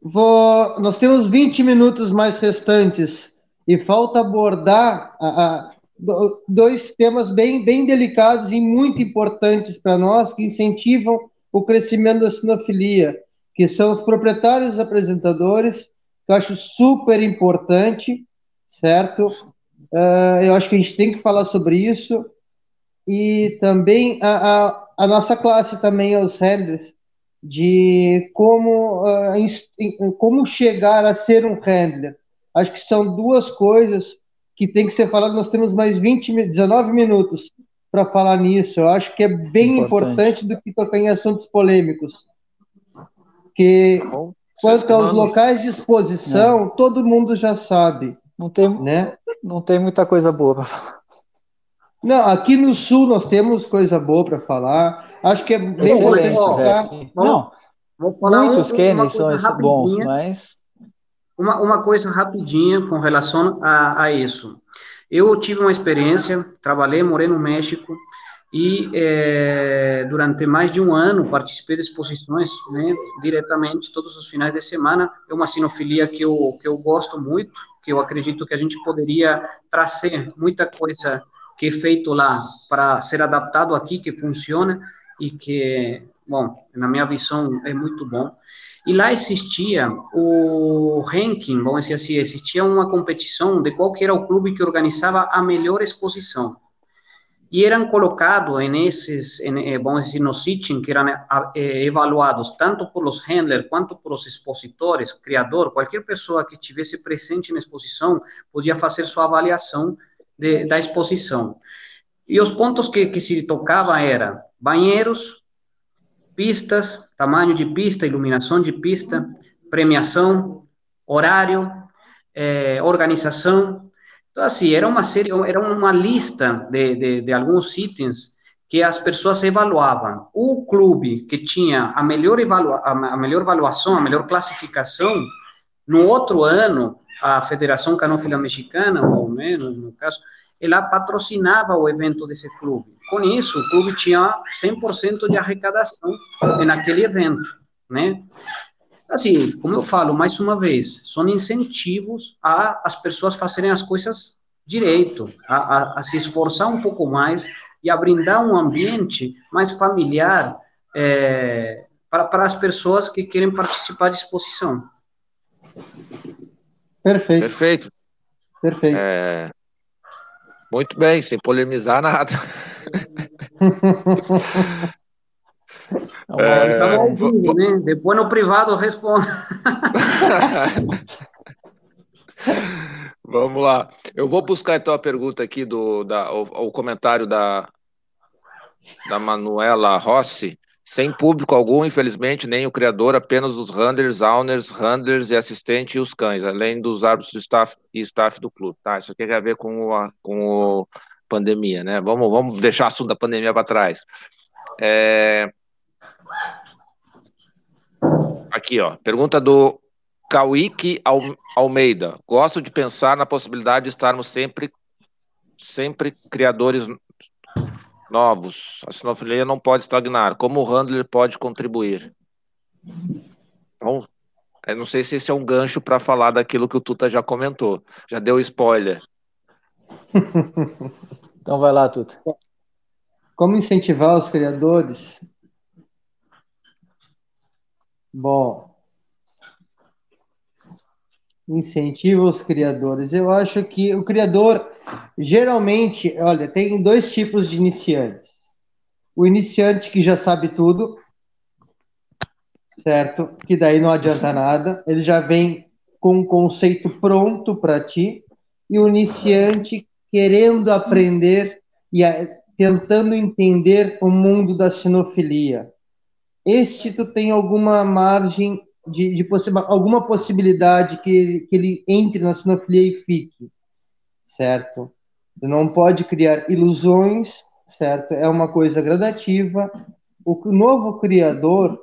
vou, nós temos 20 minutos mais restantes e falta abordar a, a, dois temas bem, bem delicados e muito importantes para nós que incentivam o crescimento da sinofilia, que são os proprietários apresentadores, que eu acho super importante, certo? Uh, eu acho que a gente tem que falar sobre isso. E também a, a, a nossa classe também, os handlers, de como, uh, como chegar a ser um handler. Acho que são duas coisas que tem que ser faladas. Nós temos mais 20, 19 minutos para falar nisso. Eu acho que é bem importante, importante do que tocar em assuntos polêmicos. Que Bom, quanto aos locais de exposição, é. todo mundo já sabe. Não tem, né? não tem muita coisa boa para falar. Não, aqui no sul nós temos coisa boa para falar. Acho que é bem importante. Não, vou falar muitos um, são bons, mas uma, uma coisa rapidinha com relação a, a isso. Eu tive uma experiência, trabalhei, morei no México e é, durante mais de um ano participei de exposições, né, diretamente todos os finais de semana. É uma sinofilia que eu que eu gosto muito, que eu acredito que a gente poderia trazer muita coisa que é feito lá para ser adaptado aqui, que funciona e que, bom, na minha visão é muito bom. E lá existia o ranking, vamos dizer assim, existia uma competição de qual era o clube que organizava a melhor exposição. E eram colocados nesses, em, vamos dizer, no sitting, que eram eh, evaluados tanto por os handlers quanto por os expositores, criador, qualquer pessoa que estivesse presente na exposição podia fazer sua avaliação de, da exposição. E os pontos que, que se tocava era banheiros, pistas, tamanho de pista, iluminação de pista, premiação, horário, é, organização. Então, assim, era uma série, era uma lista de, de, de alguns itens que as pessoas evaluavam. O clube que tinha a melhor, evalua, a melhor avaliação, a melhor classificação, no outro ano, a Federação Canófila Mexicana, ou menos, no caso, ela patrocinava o evento desse clube. Com isso, o clube tinha 100% de arrecadação naquele evento, né? Assim, como eu falo mais uma vez, são incentivos a as pessoas fazerem as coisas direito, a, a, a se esforçar um pouco mais e a brindar um ambiente mais familiar é, para, para as pessoas que querem participar de exposição. Perfeito. Perfeito. Perfeito. É, muito bem, sem polemizar nada. é, tá ouvindo, né? Depois no privado responde. Vamos lá. Eu vou buscar então a pergunta aqui do da, o, o comentário da, da Manuela Rossi. Sem público algum, infelizmente, nem o criador, apenas os handlers, owners, handlers e assistente e os cães, além dos árbitros do staff e staff do clube. Tá, isso aqui tem a ver com a com a pandemia, né? Vamos, vamos deixar o assunto da pandemia para trás. É... Aqui, ó, pergunta do Kawiki Almeida. Gosto de pensar na possibilidade de estarmos sempre, sempre criadores novos. A sinofilia não pode estagnar. Como o handler pode contribuir? Então, eu não sei se esse é um gancho para falar daquilo que o Tuta já comentou. Já deu spoiler. então vai lá, Tuta. Como incentivar os criadores? Bom, incentiva os criadores. Eu acho que o criador Geralmente, olha, tem dois tipos de iniciantes. O iniciante que já sabe tudo, certo? Que daí não adianta nada, ele já vem com um conceito pronto para ti, e o iniciante querendo aprender e a, tentando entender o mundo da sinofilia. Este tu tem alguma margem de, de possi alguma possibilidade que, que ele entre na sinofilia e fique certo? Você não pode criar ilusões, certo? É uma coisa gradativa. O novo criador,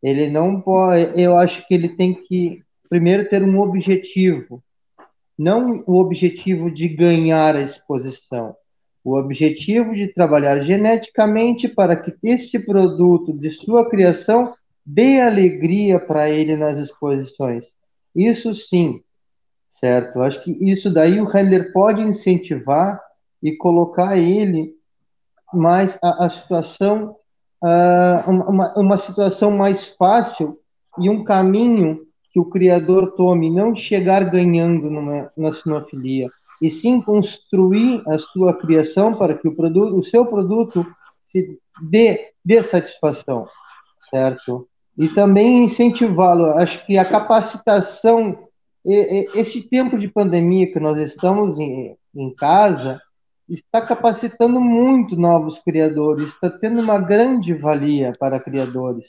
ele não pode, eu acho que ele tem que primeiro ter um objetivo, não o objetivo de ganhar a exposição, o objetivo de trabalhar geneticamente para que este produto de sua criação dê alegria para ele nas exposições. Isso sim, certo? Acho que isso daí o handler pode incentivar e colocar ele mais a, a situação, uh, uma, uma situação mais fácil e um caminho que o criador tome, não chegar ganhando numa, na sinofilia, e sim construir a sua criação para que o produto, o seu produto se dê, dê satisfação, certo? E também incentivá-lo. Acho que a capacitação, esse tempo de pandemia que nós estamos em, em casa, está capacitando muito novos criadores, está tendo uma grande valia para criadores.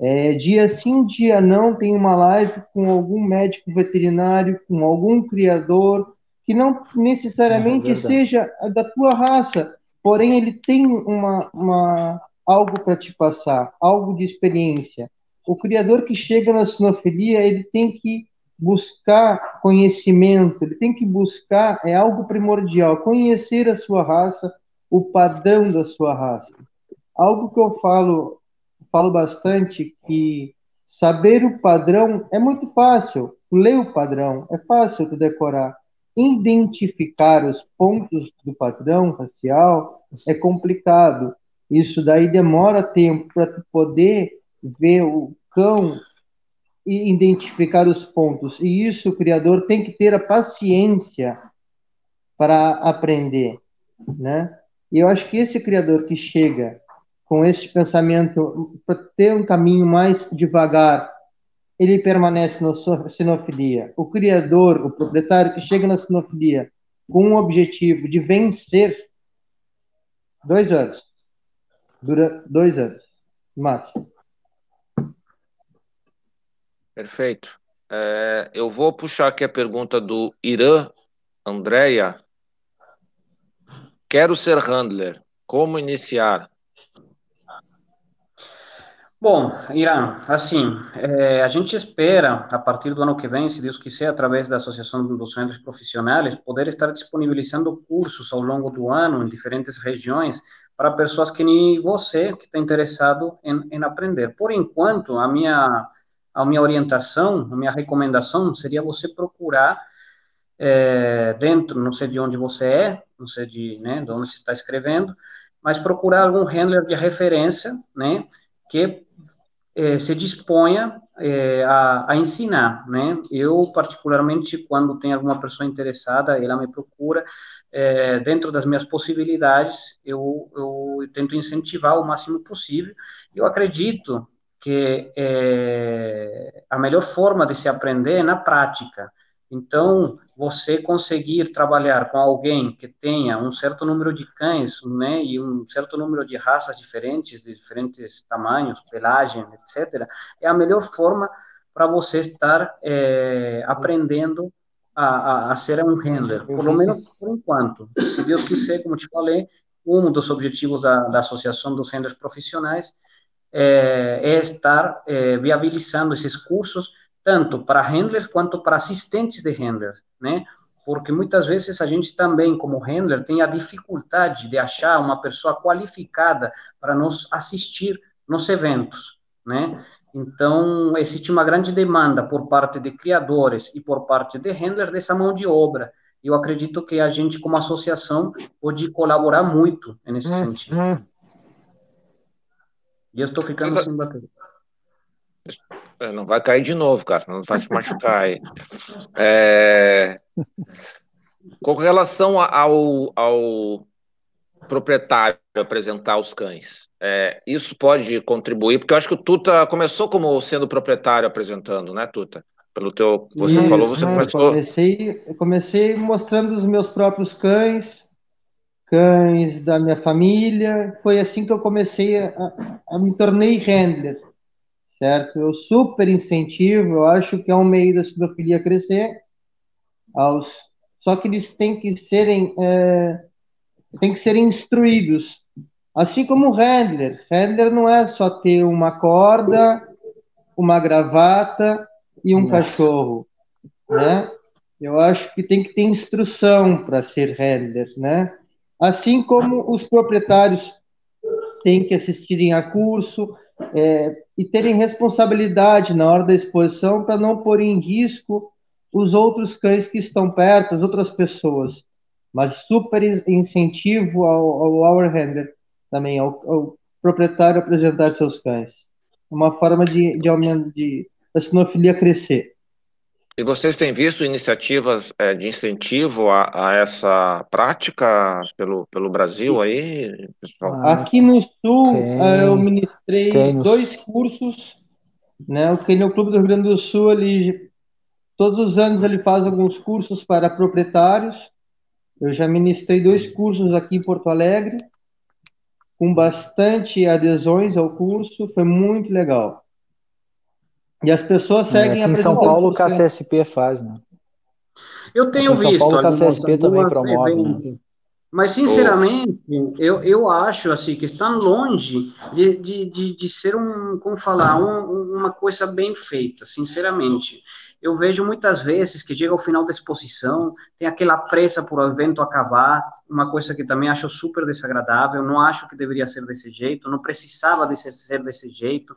É, dia sim, dia não, tem uma live com algum médico veterinário, com algum criador, que não necessariamente é seja da tua raça, porém ele tem uma, uma algo para te passar, algo de experiência. O criador que chega na sinofilia, ele tem que buscar conhecimento, ele tem que buscar, é algo primordial, conhecer a sua raça, o padrão da sua raça. Algo que eu falo, falo bastante que saber o padrão é muito fácil, ler o padrão é fácil de decorar identificar os pontos do padrão racial é complicado. Isso daí demora tempo para poder ver o cão e identificar os pontos. E isso o criador tem que ter a paciência para aprender, né? E eu acho que esse criador que chega com esse pensamento para ter um caminho mais devagar ele permanece na sinofilia. O criador, o proprietário que chega na sinofilia com o objetivo de vencer, dois anos. Dura dois anos, máximo. Perfeito. É, eu vou puxar aqui a pergunta do Irã Andréia. Quero ser handler. Como iniciar? Bom, Irã, assim, é, a gente espera, a partir do ano que vem, se Deus quiser, através da Associação dos Centros Profissionais, poder estar disponibilizando cursos ao longo do ano em diferentes regiões para pessoas que nem você, que está interessado em, em, aprender. Por enquanto, a minha, a minha orientação, a minha recomendação seria você procurar é, dentro, não sei de onde você é, não sei de, né, de onde você está escrevendo, mas procurar algum handler de referência, né, que eh, se disponha eh, a, a, ensinar, né? Eu, particularmente, quando tem alguma pessoa interessada, ela me procura, eh, dentro das minhas possibilidades, eu, eu tento incentivar o máximo possível. Eu acredito que a melhor forma de se aprender é na prática. Então, você conseguir trabalhar com alguém que tenha um certo número de cães, né, e um certo número de raças diferentes, de diferentes tamanhos, pelagem, etc., é a melhor forma para você estar é, aprendendo a, a, a, ser um handler, por lo menos por enquanto. Se Deus quiser, como te falei, um dos objetivos da, da Associação dos Handlers Profissionais é, é estar é, viabilizando esses cursos tanto para handlers quanto para assistentes de handlers, né? Porque muitas vezes a gente também, como handler, tem a dificuldade de achar uma pessoa qualificada para nos assistir nos eventos, né? Então, existe uma grande demanda por parte de criadores e por parte de handlers dessa mão de obra. Eu acredito que a gente, como associação, pode colaborar muito nesse hum, sentido. Hum. E eu estou ficando sem bateria. É, não vai cair de novo, cara, não vai se machucar aí. É... Com relação ao, ao proprietário apresentar os cães, é, isso pode contribuir, porque eu acho que o Tuta começou como sendo proprietário apresentando, né, Tuta? Pelo teu, você isso, falou, você né, começou. Eu comecei, eu comecei mostrando os meus próprios cães, cães da minha família. Foi assim que eu comecei a, a me tornei handler certo? Eu super incentivo, eu acho que é um meio da cidofilia crescer, aos, só que eles têm que serem, é, têm que ser instruídos, assim como o handler. Handler não é só ter uma corda, uma gravata e um cachorro, né? Eu acho que tem que ter instrução para ser handler, né? Assim como os proprietários têm que assistirem a curso, é, e terem responsabilidade na hora da exposição para não pôr em risco os outros cães que estão perto, as outras pessoas. Mas super incentivo ao, ao handler também, ao, ao proprietário apresentar seus cães. Uma forma de, de, de, de da sinofilia crescer. E vocês têm visto iniciativas é, de incentivo a, a, essa prática pelo, pelo Brasil aí, pessoal? Ah, Aqui no Sul, tem, eh, eu ministrei dois cursos, né? O Kennel Clube do Rio Grande do Sul, ele, todos os anos ele faz alguns cursos para proprietários. Eu já ministrei dois cursos aqui em Porto Alegre, com bastante adesões ao curso, foi muito legal. E as pessoas é, seguem é, aqui em São Paulo o KCSP faz, né? Eu tenho aqui em São Paulo, o KCSP também promove, né? Mas, sinceramente, eu, eu acho assim que está longe de, de, de, de ser um, como falar, um, uma coisa bem feita, sinceramente. Eu vejo muitas vezes que chega ao final da exposição, tem aquela pressa por o evento acabar, uma coisa que também acho super desagradável, não acho que deveria ser desse jeito, não precisava de ser desse jeito.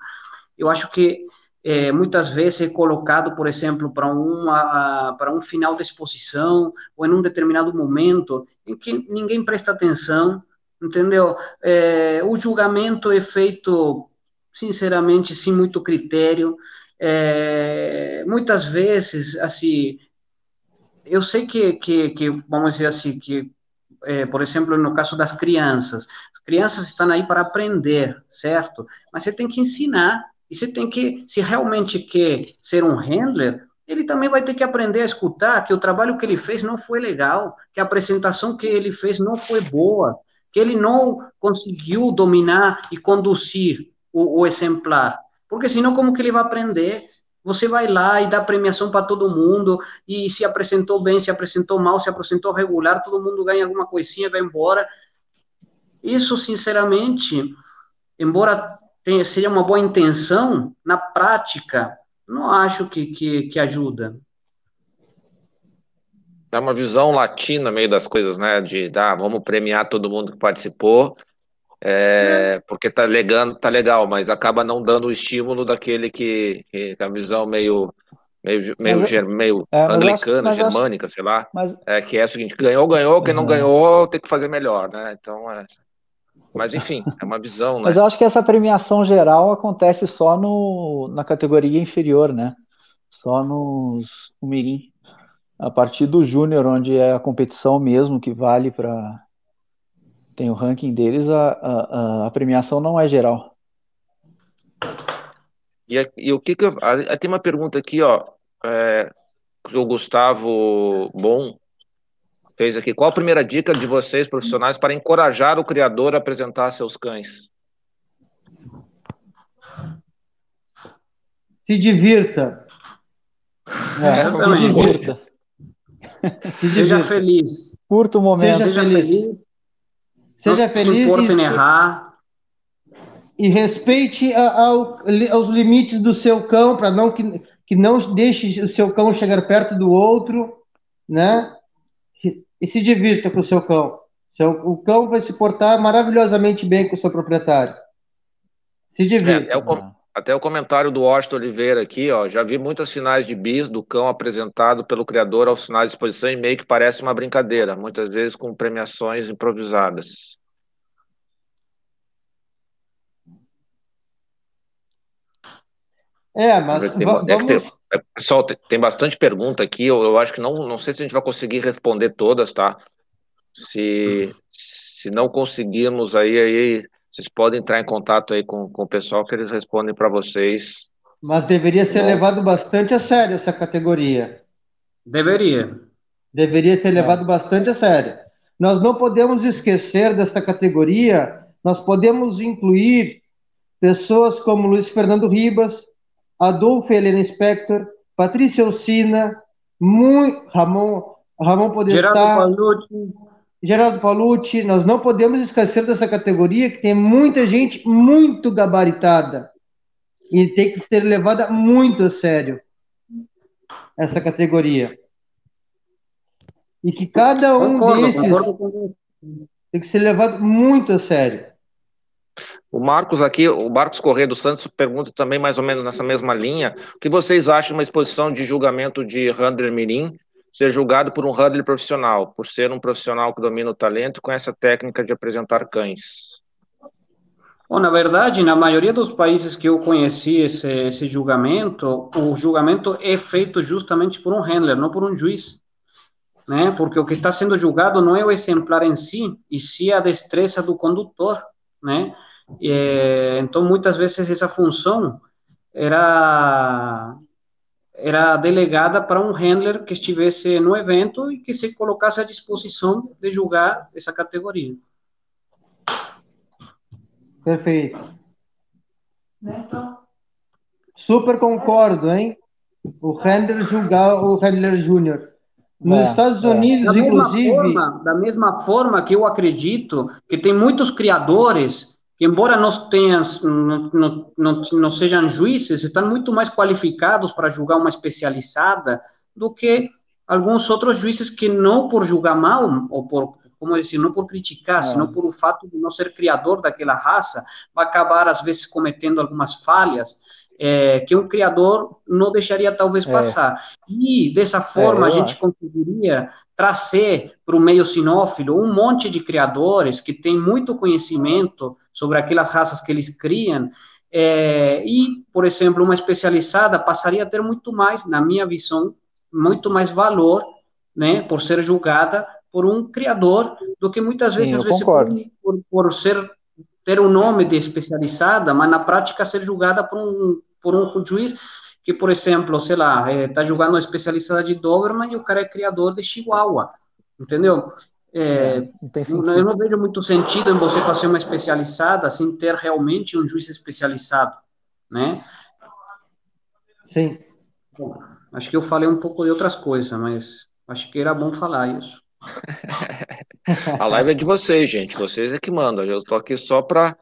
Eu acho que é, muitas vezes é colocado, por exemplo, para uma para um final de exposição ou em um determinado momento em que ninguém presta atenção, entendeu? É, o julgamento é feito, sinceramente, sem muito critério. É, muitas vezes, assim, eu sei que, que, que vamos dizer assim, que, é, por exemplo, no caso das crianças, as crianças estão aí para aprender, certo? Mas você tem que ensinar e você tem que, se realmente quer ser um handler, ele também vai ter que aprender a escutar que o trabalho que ele fez não foi legal, que a apresentação que ele fez não foi boa, que ele não conseguiu dominar e conduzir o, o exemplar. Porque senão, como que ele vai aprender? Você vai lá e dá premiação para todo mundo, e se apresentou bem, se apresentou mal, se apresentou regular, todo mundo ganha alguma coisinha, vai embora. Isso, sinceramente, embora tem, seria uma boa intenção, na prática, não acho que, que, que ajuda. É uma visão latina meio das coisas, né? De ah, vamos premiar todo mundo que participou, é, porque tá, legando, tá legal, mas acaba não dando o estímulo daquele que, que a visão meio meio, meio, mas, meio é, anglicana, acho, germânica, acho, sei lá, mas, é que é o seguinte, ganhou, ganhou, quem não ganhou tem que fazer melhor, né? Então é. Mas, enfim, é uma visão, né? Mas eu acho que essa premiação geral acontece só no, na categoria inferior, né? Só nos, no Mirim. A partir do Júnior, onde é a competição mesmo que vale para. Tem o ranking deles, a, a, a, premiação não é geral. E, e o que, que eu, tem uma pergunta aqui, ó, é, que o Gustavo Bom fez aqui. Qual a primeira dica de vocês, profissionais, para encorajar o criador a apresentar seus cães? Se divirta. É, se divirta. Seja feliz. Curto momento. Seja, Seja feliz. feliz. Seja Não feliz. Se importa em errar. E respeite a, aos limites do seu cão, para não que, que não deixe o seu cão chegar perto do outro, né? E se divirta com o seu cão. Seu, o cão vai se portar maravilhosamente bem com o seu proprietário. Se divirta. É, é o, até o comentário do Washington Oliveira aqui, ó, já vi muitos sinais de bis do cão apresentado pelo criador aos sinais de exposição e meio que parece uma brincadeira, muitas vezes com premiações improvisadas. É, mas vamos... ter, é, pessoal, tem, bastante pergunta aqui. Eu, eu, acho que não, não sei se a gente vai conseguir responder todas, tá? Se, se não conseguirmos aí, aí vocês podem entrar em contato aí com, com o pessoal que eles respondem para vocês. Mas deveria ser Bom. levado bastante a sério essa categoria. Deveria. Deveria ser levado é. bastante a sério. Nós não podemos esquecer desta categoria, nós podemos incluir pessoas como Luiz Fernando Ribas, Adolfo Helena Spector, Patrícia Alcina, muito, Ramon, Ramon Podestá, Geraldo Palucci. Geraldo Palucci, nós não podemos esquecer dessa categoria que tem muita gente muito gabaritada e tem que ser levada muito a sério essa categoria. E que cada um concordo, desses concordo tem que ser levado muito a sério. O Marcos aqui, o Marcos Corrêa dos Santos pergunta também mais ou menos nessa mesma linha, o que vocês acham de uma exposição de julgamento de handler mirim ser julgado por um handler profissional, por ser um profissional que domina o talento e conhece a técnica de apresentar cães? Bom, na verdade, na maioria dos países que eu conheci esse, esse julgamento, o julgamento é feito justamente por um handler, não por um juiz. Né? Porque o que está sendo julgado não é o exemplar em si, e sim a destreza do condutor, né? É, então, muitas vezes, essa função era, era delegada para um handler que estivesse no evento e que se colocasse à disposição de julgar essa categoria. Perfeito. Super concordo, hein? O handler julgar o handler júnior. Nos é, Estados é. Unidos, da inclusive. Forma, da mesma forma que eu acredito que tem muitos criadores embora nós tenhamos, não, não, não, não sejam juízes, estão muito mais qualificados para julgar uma especializada do que alguns outros juízes que não por julgar mal, ou por, como dizer, não por criticar, é. senão por o fato de não ser criador daquela raça, vai acabar, às vezes, cometendo algumas falhas, é, que um criador não deixaria talvez é. passar. E dessa forma é, a gente conseguiria trazer para o meio sinófilo um monte de criadores que têm muito conhecimento sobre aquelas raças que eles criam, é, e, por exemplo, uma especializada passaria a ter muito mais, na minha visão, muito mais valor, né, por ser julgada por um criador, do que muitas vezes, Sim, às vezes, por, por, por, ser ter um nome de especializada, mas na prática ser julgada por um, por um juiz que, por exemplo, sei lá, está é, julgando uma especializada de Doberman e o cara é criador de Chihuahua, entendeu? É, é não eu não vejo muito sentido em você fazer uma especializada sem ter realmente um juiz especializado, né? Sim. Bom, acho que eu falei um pouco de outras coisas, mas acho que era bom falar isso. A live é de vocês, gente. Vocês é que mandam. Eu estou aqui só para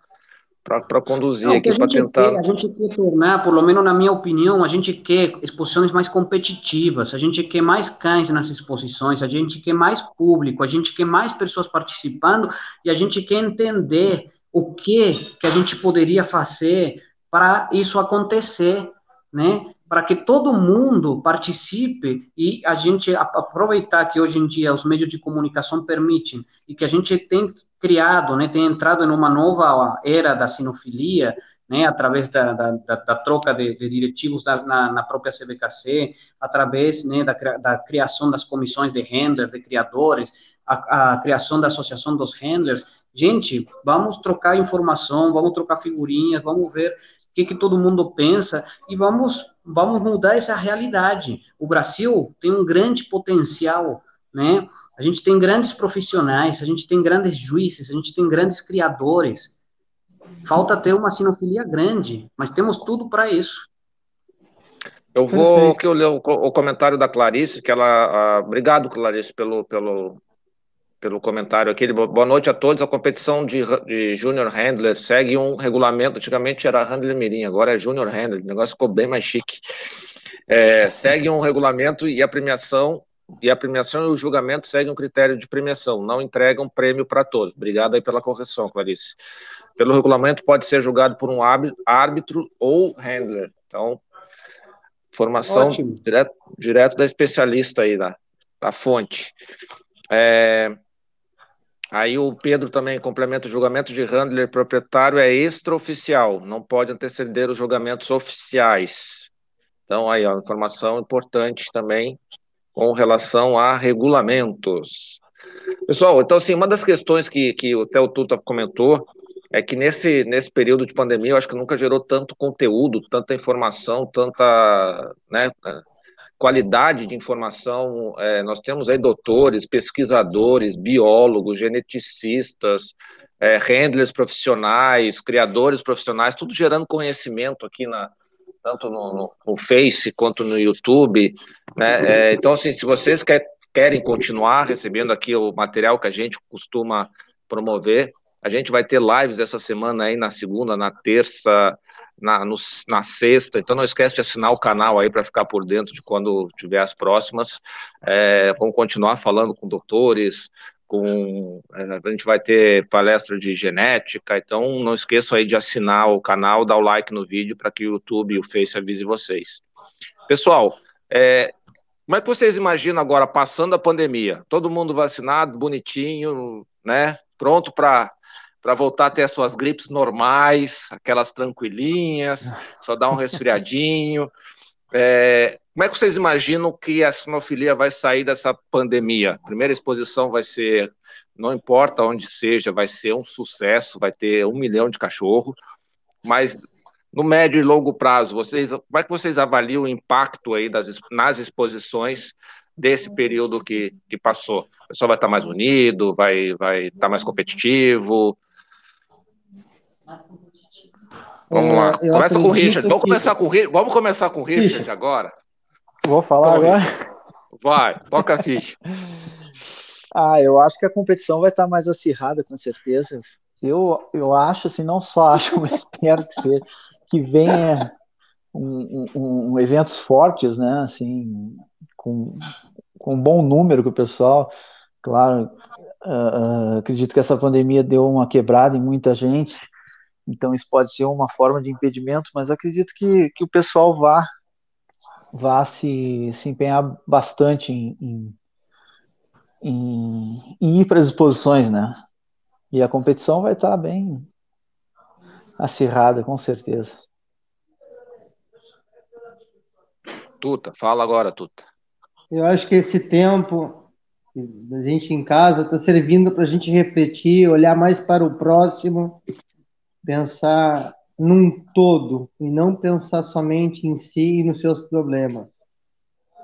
para conduzir Não, aqui, para tentar. Quer, a gente quer tornar, pelo menos na minha opinião, a gente quer exposições mais competitivas, a gente quer mais cães nas exposições, a gente quer mais público, a gente quer mais pessoas participando e a gente quer entender o que que a gente poderia fazer para isso acontecer, né? Para que todo mundo participe e a gente aproveitar que hoje em dia os meios de comunicação permitem e que a gente tem criado, né, tem entrado em uma nova era da sinofilia, né, através da, da, da troca de, de diretivos da, na, na, própria CBKC, através né, da, criação das comissões de handlers, de criadores, a, a, criação da associação dos handlers. Gente, vamos trocar informação, vamos trocar figurinhas, vamos ver o que, que todo mundo pensa e vamos, vamos mudar essa realidade. O Brasil tem um grande potencial, né? A gente tem grandes profissionais, a gente tem grandes juízes, a gente tem grandes criadores. Falta ter uma sinofilia grande, mas temos tudo para isso. Eu vou que eu ler o, o, comentário da Clarice, que ela. Uh, obrigado, Clarice, pelo, pelo, pelo comentário aqui. Boa noite a todos. A competição de, de Junior Handler segue um regulamento. Antigamente era Handler Mirim, agora é Junior Handler. O negócio ficou bem mais chique. É, segue um regulamento e a premiação e a premiação e o julgamento seguem um critério de premiação, não entregam prêmio para todos. Obrigado aí pela correção, Clarice. Pelo regulamento pode ser julgado por um árbitro ou handler. Então, formação direto, direto da especialista aí da, da fonte. É, Aí o Pedro também complementa o julgamento de handler proprietário é extraoficial, não pode anteceder os julgamentos oficiais. Então, aí, ó, informação importante também com relação a regulamentos. Pessoal, então, assim, uma das questões que, que o Tuta comentou é que nesse, nesse período de pandemia, eu acho que nunca gerou tanto conteúdo, tanta informação, tanta né, qualidade de informação. É, nós temos aí doutores, pesquisadores, biólogos, geneticistas, é, handlers profissionais, criadores profissionais, tudo gerando conhecimento aqui na tanto no, no, no Face quanto no YouTube. Né? É, então, assim, se vocês quer, querem continuar recebendo aqui o material que a gente costuma promover, a gente vai ter lives essa semana aí na segunda, na terça, na, no, na sexta, então não esquece de assinar o canal aí para ficar por dentro de quando tiver as próximas. É, vamos continuar falando com doutores, com a gente vai ter palestra de genética, então não esqueçam aí de assinar o canal, dar o like no vídeo para que o YouTube e o Face avise vocês. Pessoal, é, como é que vocês imaginam agora passando a pandemia? Todo mundo vacinado, bonitinho, né? Pronto para para voltar a ter as suas gripes normais, aquelas tranquilinhas, só dar um resfriadinho. É, como é que vocês imaginam que a sinofilia vai sair dessa pandemia? Primeira exposição vai ser, não importa onde seja, vai ser um sucesso, vai ter um milhão de cachorros, mas no médio e longo prazo, vocês, como é que vocês avaliam o impacto aí das, nas exposições desse período que, que passou? O pessoal vai estar mais unido, vai, vai estar mais competitivo? Vamos lá. É, Começa com o Richard. Vamos começar com o Richard. Vamos começar com o Richard agora. Vou falar então, agora. Vai, toca a ficha. ah, eu acho que a competição vai estar mais acirrada, com certeza. Eu, eu acho, assim, não só acho, mas espero que seja, que venha um, um, um, eventos fortes, né, assim, com, com um bom número que o pessoal, claro, uh, acredito que essa pandemia deu uma quebrada em muita gente, então isso pode ser uma forma de impedimento, mas acredito que, que o pessoal vá vá se, se empenhar bastante em, em, em, em ir para as exposições, né? E a competição vai estar bem acirrada, com certeza. Tuta, fala agora, Tuta. Eu acho que esse tempo da gente em casa está servindo para a gente refletir, olhar mais para o próximo, pensar num todo e não pensar somente em si e nos seus problemas.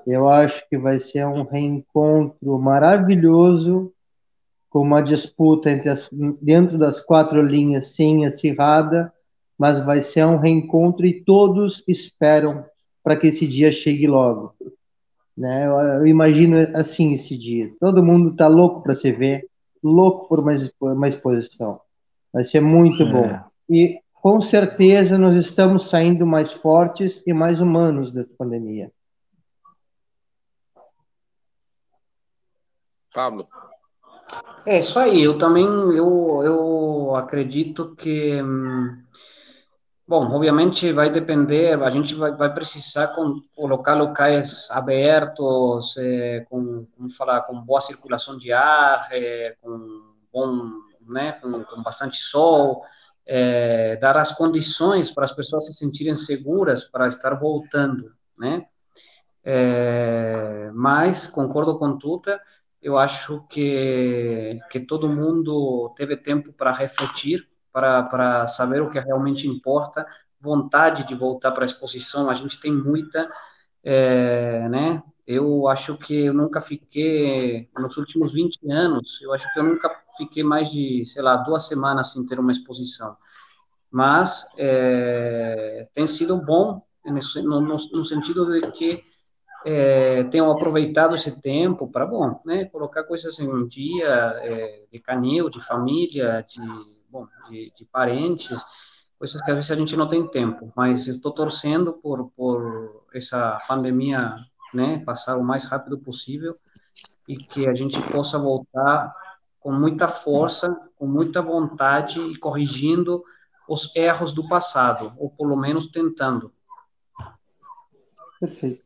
Eu acho que vai ser um reencontro maravilhoso, com uma disputa entre as, dentro das quatro linhas, sim, acirrada, mas vai ser um reencontro e todos esperam para que esse dia chegue logo. Né? Eu, eu imagino assim esse dia. Todo mundo está louco para se ver, louco por uma, uma exposição. Vai ser muito é. bom. E com certeza nós estamos saindo mais fortes e mais humanos dessa pandemia. Pablo. É isso aí. Eu também eu, eu acredito que hum, bom, obviamente vai depender. A gente vai, vai precisar com, colocar locais abertos, é, com como falar, com boa circulação de ar, é, com bom, né, com, com bastante sol é, dar as condições para as pessoas se sentirem seguras para estar voltando, né? É, mas concordo com Tuta, eu acho que que todo mundo teve tempo para refletir, para para saber o que realmente importa, vontade de voltar para a exposição, a gente tem muita, é, né? Eu acho que eu nunca fiquei, nos últimos 20 anos, eu acho que eu nunca fiquei mais de, sei lá, duas semanas sem ter uma exposição. Mas é, tem sido bom no, no, sentido de que é, tenham aproveitado esse tempo para, bom, né, colocar coisas em um dia é, de canil, de família, de, bom, de, de parentes, coisas que às vezes a gente não tem tempo, mas estou torcendo por, por essa pandemia né, passar o mais rápido possível e que a gente possa voltar com muita força, com muita vontade e corrigindo os erros do passado, ou pelo menos tentando. Perfeito.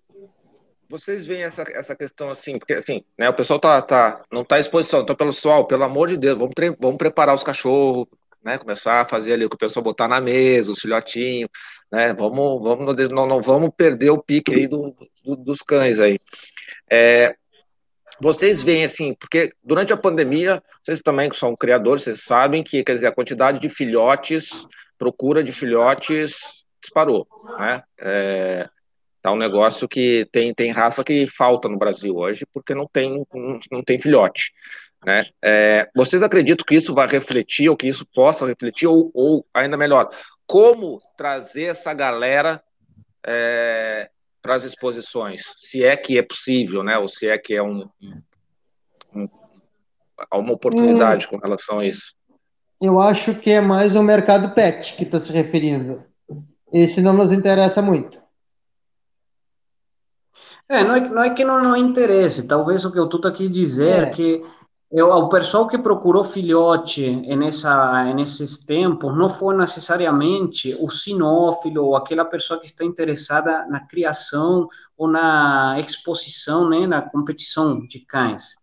Vocês veem essa, essa questão assim, porque assim, né, o pessoal tá, tá, não está à exposição, então, pessoal, pelo amor de Deus, vamos, vamos preparar os cachorros, né, começar a fazer ali o que o pessoal botar na mesa, os filhotinhos, né, vamos, vamos, não, não vamos perder o pique aí do, do, dos cães aí. É, vocês veem assim, porque durante a pandemia, vocês também que são criadores, vocês sabem que, quer dizer, a quantidade de filhotes, procura de filhotes disparou, né? É, tá um negócio que tem, tem raça que falta no Brasil hoje, porque não tem, não, não tem filhote. Né? É, vocês acreditam que isso vai refletir, ou que isso possa refletir, ou, ou ainda melhor, como trazer essa galera é, para as exposições, se é que é possível, né? Ou se é que é um, um uma oportunidade hum, com relação a isso. Eu acho que é mais o mercado pet que está se referindo. Esse não nos interessa muito. É, não é, não é que não, não interesse. Talvez o que eu estou aqui dizer é que eu, o pessoal que procurou filhote nessa, nesses tempos não foi necessariamente o sinófilo ou aquela pessoa que está interessada na criação ou na exposição, né, na competição de cães,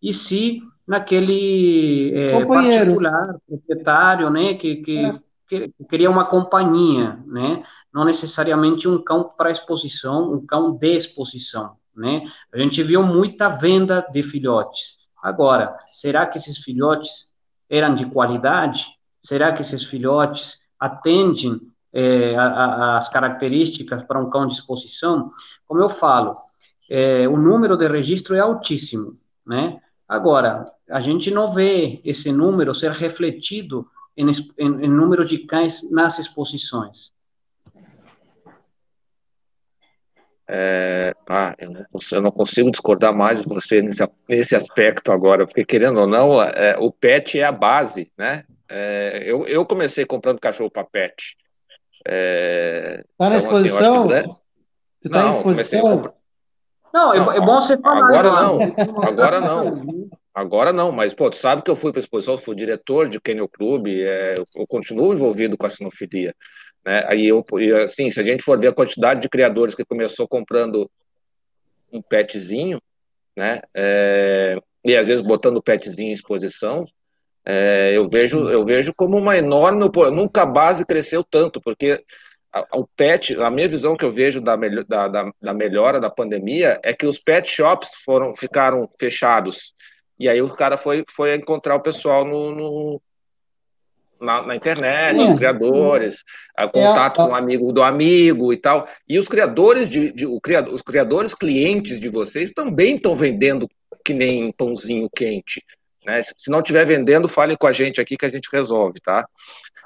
e sim naquele é, particular, proprietário, né, que, que, é. que, queria uma companhia, né, não necessariamente um cão para exposição, um cão de exposição, né. A gente viu muita venda de filhotes Agora, será que esses filhotes eram de qualidade? Será que esses filhotes atendem é, as características para um cão de exposição? Como eu falo, é, o número de registro é altíssimo, né? Agora, a gente não vê esse número ser refletido em, em, em número de cães nas exposições. É, ah, eu, não, eu, não, consigo discordar mais de você nesse, nesse aspecto agora, porque querendo ou não, é, o pet é a base, né? É, eu, eu comecei comprando cachorro para pet. É, tá na então, exposição? Assim, que, tá não, comecei a comprar. Não, é, é bom você falar. Agora não, agora não. Agora não, mas pô, tu sabe que eu fui para a exposição, fui diretor de Kennel Club, é, eu continuo envolvido com a sinofilia. Né? Aí eu, assim, se a gente for ver a quantidade de criadores que começou comprando um petzinho, né? É, e às vezes botando o petzinho em exposição, é, eu vejo eu vejo como uma enorme nunca a base cresceu tanto porque o pet a minha visão que eu vejo da, da, da, da melhora da pandemia é que os pet shops foram ficaram fechados e aí o cara foi foi encontrar o pessoal no, no na, na internet, é. os criadores, é, contato é, com o um amigo do amigo e tal. E os criadores de, de o criador, os criadores clientes de vocês também estão vendendo que nem pãozinho quente. Né? Se não estiver vendendo, fale com a gente aqui que a gente resolve, tá?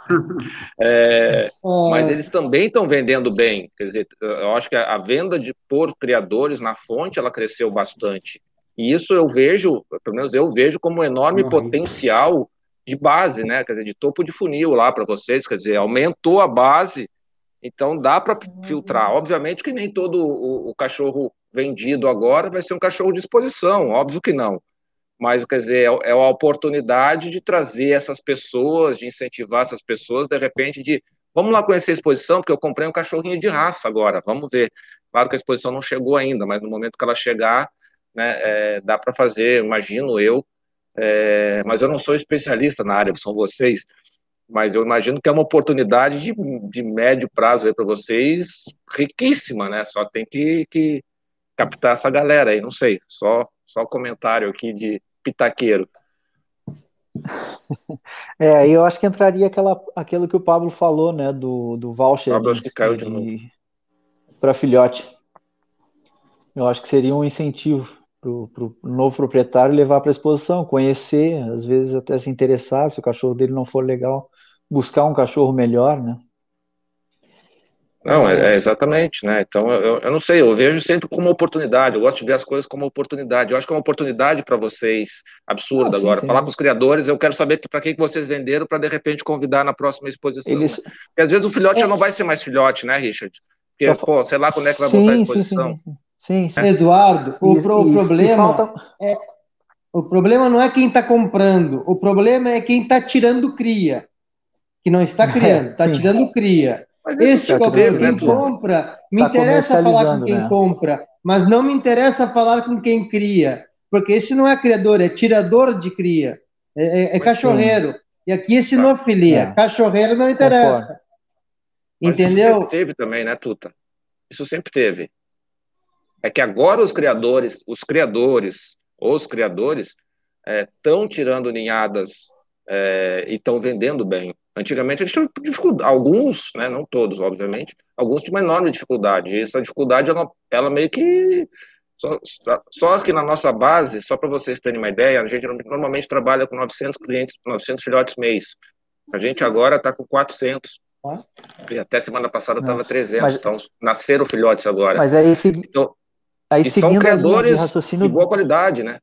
É, é, mas eles também estão vendendo bem. Quer dizer, eu acho que a venda de por criadores na fonte ela cresceu bastante. E isso eu vejo, pelo menos eu vejo como um enorme uhum. potencial de base, né? Quer dizer, de topo de funil lá para vocês, quer dizer, aumentou a base, então dá para uhum. filtrar. Obviamente que nem todo o, o, cachorro vendido agora vai ser um cachorro de exposição, óbvio que não. Mas, quer dizer, é, é a oportunidade de trazer essas pessoas, de incentivar essas pessoas, de repente, de vamos lá conhecer a exposição, porque eu comprei um cachorrinho de raça agora, vamos ver. Claro que a exposição não chegou ainda, mas no momento que ela chegar, né, é, dá para fazer, imagino eu, é, mas eu não sou especialista na área, são vocês. Mas eu imagino que é uma oportunidade de, de médio prazo para vocês riquíssima, né? Só tem que, que captar essa galera aí, não sei. Só, só comentário aqui de pitaqueiro. É, eu acho que entraria aquela, aquilo que o Pablo falou, né, do, do voucher. Pablo, acho que caiu de, de novo. Para filhote. Eu acho que seria um incentivo para o novo proprietário levar para a exposição, conhecer, às vezes até se interessar, se o cachorro dele não for legal, buscar um cachorro melhor, né? Não, é, é exatamente, né? Então, eu, eu não sei, eu vejo sempre como oportunidade, eu gosto de ver as coisas como oportunidade. Eu acho que é uma oportunidade para vocês, absurda ah, agora. Sim, Falar com os criadores, eu quero saber para que vocês venderam para de repente convidar na próxima exposição. Eles... Porque às vezes o filhote é. já não vai ser mais filhote, né, Richard? Porque, pô, sei lá quando é que vai sim, botar a exposição. Sim, Sim, sim. Eduardo, o, isso, pro, o problema falta... é o problema não é quem está comprando, o problema é quem está tirando cria, que não está criando, está tirando cria. Esse problema, quem né, compra, me tá interessa falar com quem né? compra, mas não me interessa falar com quem cria, porque esse não é criador, é tirador de cria, é, é, é cachorreiro. Sim. E aqui é sinofilia, é. cachorreiro não interessa. Entendeu? Isso sempre teve também, né, Tuta? Isso sempre teve é que agora os criadores, os criadores, os criadores, estão é, tirando ninhadas é, e estão vendendo bem. Antigamente eles tinham dificuldade, alguns, né, não todos, obviamente, alguns tinham uma enorme dificuldade. E essa dificuldade, ela, ela meio que. Só, só que na nossa base, só para vocês terem uma ideia, a gente normalmente trabalha com 900 clientes, 900 filhotes mês. A gente agora está com 400. E até semana passada estava 300, mas, então nasceram filhotes agora. Mas é esse, então, Aí, e são criadores de, raciocínio... de boa qualidade, né?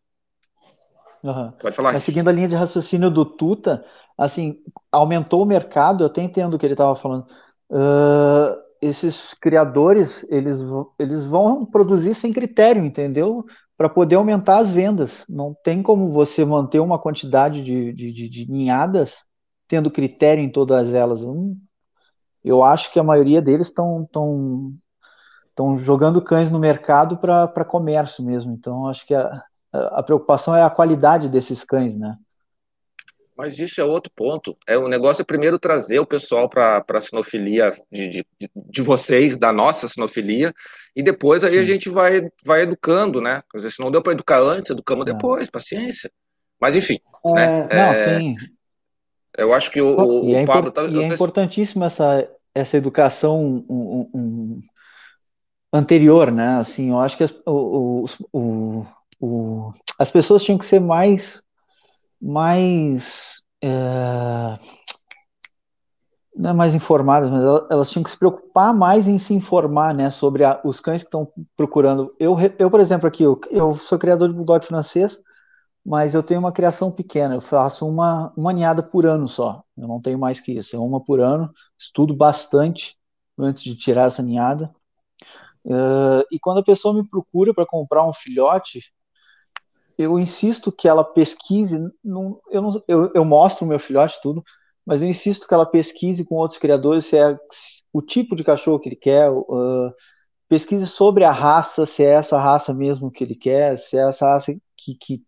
Uhum. Pode falar. Mas seguindo a linha de raciocínio do Tuta, assim, aumentou o mercado, eu até entendo o que ele estava falando. Uh, esses criadores, eles, eles vão produzir sem critério, entendeu? para poder aumentar as vendas. Não tem como você manter uma quantidade de, de, de, de ninhadas tendo critério em todas elas. Eu, eu acho que a maioria deles estão tão, tão jogando cães no mercado para comércio mesmo. Então, acho que a, a preocupação é a qualidade desses cães, né? Mas isso é outro ponto. É o negócio é primeiro trazer o pessoal para a sinofilia de, de, de, vocês, da nossa sinofilia, e depois aí a gente vai, vai educando, né? Às vezes, se não deu para educar antes, educamos é. depois, paciência. Mas enfim, é, né? Não, é, sim. Eu acho que o, o, e é Pablo tá, E é importantíssima essa, essa educação um, um, anterior, né? Assim, eu acho que as, o, o, o, as pessoas tinham que ser mais mais é, não é mais informadas, mas elas, tinham que se preocupar mais em se informar, né, sobre a, os cães que estão procurando. Eu, eu, por exemplo, aqui, eu, eu sou criador de bulldog francês, mas eu tenho uma criação pequena, eu faço uma, uma ninhada por ano só, eu não tenho mais que isso, é uma por ano, estudo bastante antes de tirar essa ninhada, uh, e quando a pessoa me procura para comprar um filhote, eu insisto que ela pesquise, não, eu, não, eu, eu mostro o meu filhote tudo, mas eu insisto que ela pesquise com outros criadores se é o tipo de cachorro que ele quer, uh, pesquise sobre a raça, se é essa raça mesmo que ele quer, se é essa raça que, que,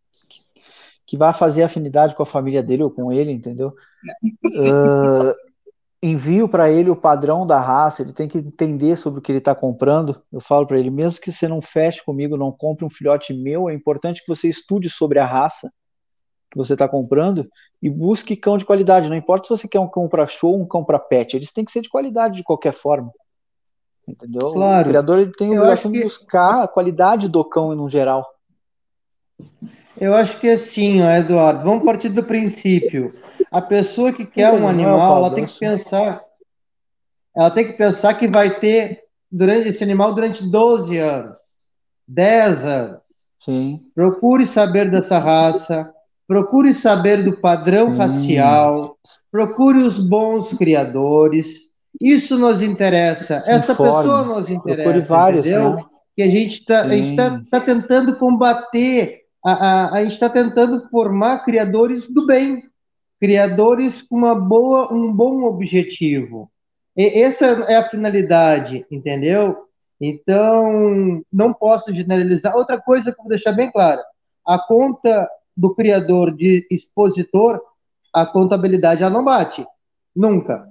que vai fazer afinidade com a família dele ou com ele, entendeu? Uh, envio para ele o padrão da raça, ele tem que entender sobre o que ele está comprando. Eu falo para ele, mesmo que você não feche comigo, não compre um filhote meu, é importante que você estude sobre a raça que você está comprando e busque cão de qualidade. Não importa se você quer um cão para show ou um cão para pet, eles têm que ser de qualidade de qualquer forma. Entendeu? Claro. O criador ele tem a obrigação que... de buscar a qualidade do cão no geral. Eu acho que é assim, Eduardo. Vamos partir do princípio a pessoa que quer um animal, ela tem que pensar, ela tem que pensar que vai ter durante esse animal durante 12 anos, 10 anos. Sim. Procure saber dessa raça, procure saber do padrão Sim. racial, procure os bons criadores. Isso nos interessa. Se Essa informe. pessoa nos interessa. Procure vários, entendeu? Né? Que a gente está tá tentando combater, a, a, a gente está tentando formar criadores do bem criadores com uma boa, um bom objetivo. E essa é a finalidade, entendeu? Então, não posso generalizar. Outra coisa que eu vou deixar bem clara: a conta do criador de expositor, a contabilidade ela não bate. Nunca.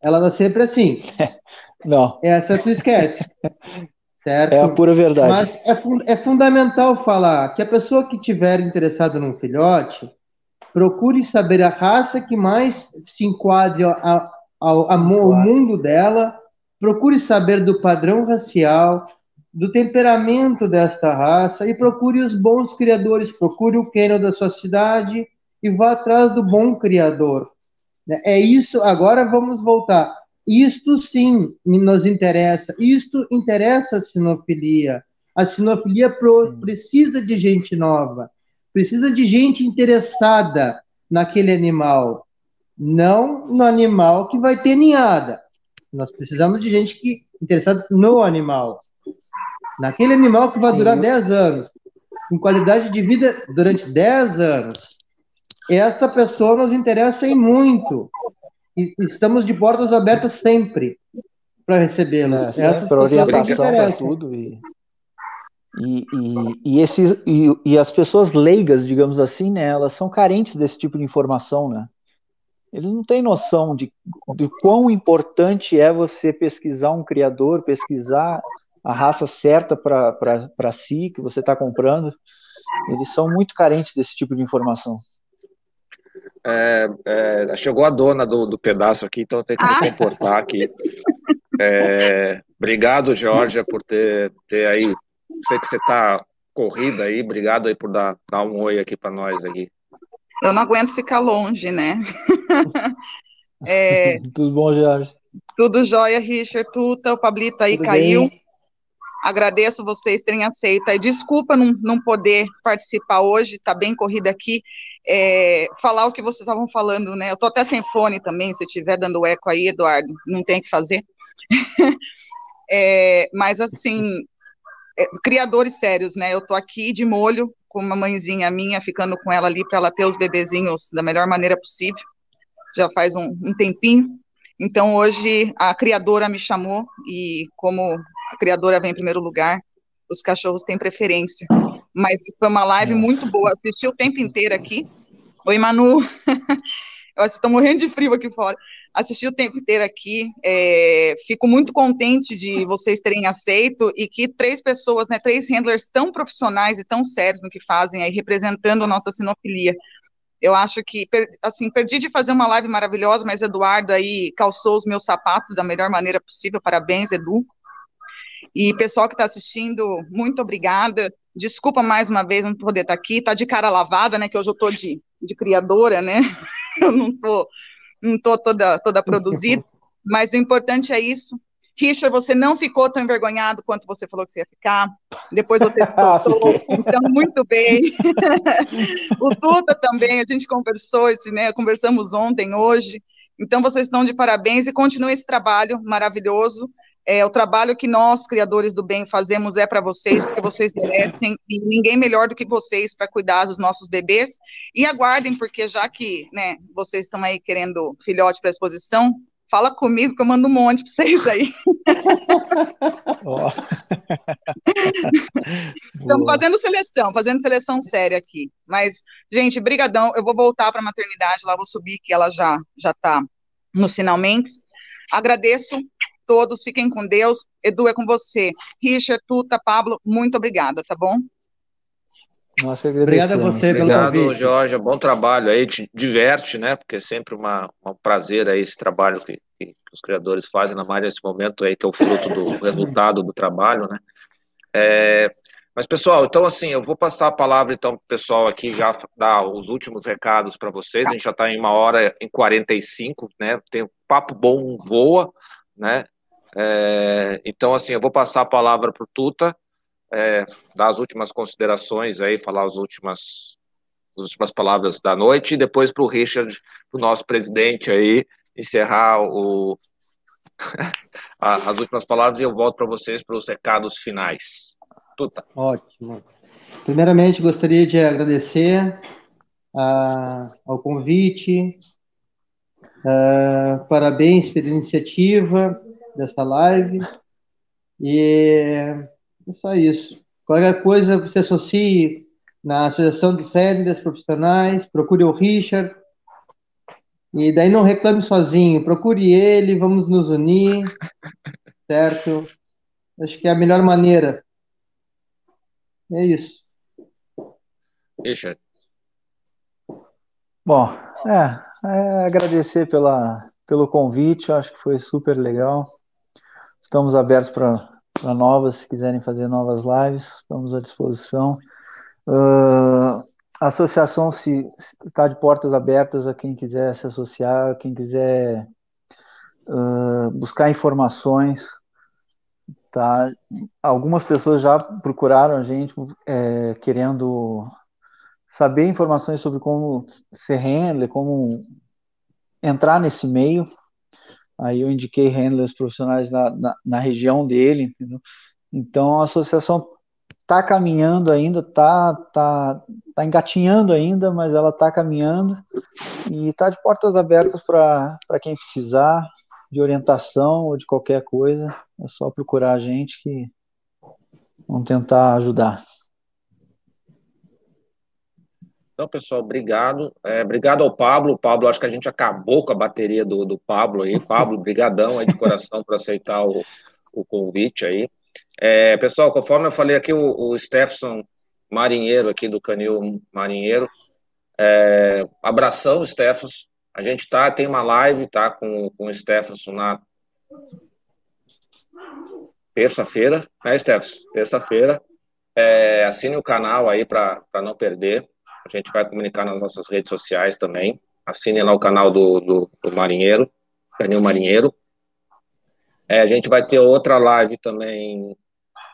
Ela dá sempre assim. Não. Essa tu esquece. Certo? É a pura verdade. Mas é, fun é fundamental falar que a pessoa que tiver interessada num filhote, Procure saber a raça que mais se enquadre ao, ao, ao mundo dela. Procure saber do padrão racial, do temperamento desta raça e procure os bons criadores. Procure o kennel da sua cidade e vá atrás do bom criador. É isso. Agora vamos voltar. Isto sim nos interessa. Isto interessa a sinofilia. A sinofilia pro, precisa de gente nova precisa de gente interessada naquele animal, não no animal que vai ter ninhada. Nós precisamos de gente que interessada no animal, naquele animal que vai durar 10 anos, com qualidade de vida durante 10 anos. Essa pessoa nos interessa em muito. E estamos de portas abertas sempre para recebê-la. É, Essa para orientação para tudo e e, e, e, esses, e, e, as pessoas leigas, digamos assim, né, elas são carentes desse tipo de informação, né? Eles não têm noção de, de quão importante é você pesquisar um criador, pesquisar a raça certa para si, que você está comprando. Eles são muito carentes desse tipo de informação. É, é, chegou a dona do, do, pedaço aqui, então eu tenho que me ah. comportar aqui. É, obrigado, Georgia, por ter, ter aí Sei que você está corrida aí, obrigado aí por dar, dar um oi aqui para nós aqui. Eu não aguento ficar longe, né? é, tudo bom, Jorge? Tudo jóia, Richard, Tuta, o Pablito aí tudo caiu. Bem? Agradeço vocês terem aceito. E desculpa não, não poder participar hoje, está bem corrida aqui. É, falar o que vocês estavam falando, né? Eu estou até sem fone também, se estiver dando eco aí, Eduardo, não tem o que fazer. é, mas assim, criadores sérios, né? Eu tô aqui de molho com uma mãezinha minha, ficando com ela ali para ela ter os bebezinhos da melhor maneira possível. Já faz um, um tempinho. Então hoje a criadora me chamou e como a criadora vem em primeiro lugar, os cachorros têm preferência. Mas foi uma live é. muito boa, assisti o tempo inteiro aqui. Oi, Manu. Eu estou morrendo de frio aqui fora. Assisti o tempo inteiro aqui. É, fico muito contente de vocês terem aceito e que três pessoas, né, três handlers tão profissionais e tão sérios no que fazem aí, representando a nossa sinofilia. Eu acho que, assim, perdi de fazer uma live maravilhosa, mas Eduardo aí calçou os meus sapatos da melhor maneira possível. Parabéns, Edu. E pessoal que está assistindo, muito obrigada. Desculpa mais uma vez não poder estar tá aqui. Tá de cara lavada, né? Que hoje eu tô de, de criadora, né? eu não tô, não tô toda, toda produzida, mas o importante é isso. Richard, você não ficou tão envergonhado quanto você falou que você ia ficar. Depois você soltou, então muito bem. o Tuta também, a gente conversou, esse, né, conversamos ontem, hoje. Então vocês estão de parabéns e continuem esse trabalho maravilhoso. É, o trabalho que nós, criadores do bem, fazemos é para vocês, porque vocês merecem, e ninguém melhor do que vocês para cuidar dos nossos bebês. E aguardem, porque já que né, vocês estão aí querendo filhote para exposição, fala comigo que eu mando um monte para vocês aí. Oh. Estamos fazendo seleção, fazendo seleção séria aqui. Mas, gente, brigadão. Eu vou voltar para a maternidade, lá vou subir, que ela já já está no finalmente. Agradeço todos, fiquem com Deus. Edu, é com você. Richard, Tuta, Pablo, muito obrigada, tá bom? Nossa, Obrigado a você Obrigado, pelo convite. Jorge. Bom trabalho aí, te diverte, né? Porque é sempre uma, um prazer aí esse trabalho que, que os criadores fazem, na mais nesse momento aí, que é o fruto do resultado do trabalho, né? É, mas, pessoal, então assim, eu vou passar a palavra então para o pessoal aqui já dar os últimos recados para vocês. A gente já está em uma hora em 45, né? Tem um papo bom, voa, né? É, então, assim, eu vou passar a palavra para o Tuta, é, dar as últimas considerações aí, falar as últimas, as últimas palavras da noite, e depois para o Richard, o nosso presidente aí, encerrar o, as últimas palavras e eu volto para vocês para os recados finais. Tuta. Ótimo. Primeiramente, gostaria de agradecer uh, ao convite, uh, parabéns pela iniciativa, dessa live. E é só isso. Qualquer coisa, você associe na Associação de Células Profissionais, procure o Richard. E daí não reclame sozinho, procure ele, vamos nos unir, certo? Acho que é a melhor maneira. É isso. Richard. Bom, é, é agradecer pela, pelo convite, acho que foi super legal. Estamos abertos para novas, se quiserem fazer novas lives, estamos à disposição. Uh, a associação está de portas abertas a quem quiser se associar, quem quiser uh, buscar informações. Tá? Algumas pessoas já procuraram a gente é, querendo saber informações sobre como ser handler, como entrar nesse meio. Aí eu indiquei handlers profissionais na, na, na região dele, entendeu? Então a associação está caminhando ainda, está tá, tá engatinhando ainda, mas ela está caminhando e está de portas abertas para quem precisar de orientação ou de qualquer coisa. É só procurar a gente que vamos tentar ajudar. Então, pessoal, obrigado. É, obrigado ao Pablo. Pablo, acho que a gente acabou com a bateria do, do Pablo aí. Pablo, brigadão aí de coração por aceitar o, o convite aí. É, pessoal, conforme eu falei aqui, o, o Stefson Marinheiro aqui do Canil Marinheiro. É, abração, Stefson. A gente tá, tem uma live, tá, com, com o Stefson na terça-feira, né, Stefson? Terça-feira. É, assine o canal aí para não perder. A gente vai comunicar nas nossas redes sociais também. Assine lá o canal do, do, do Marinheiro, Canil Marinheiro. É, a gente vai ter outra live também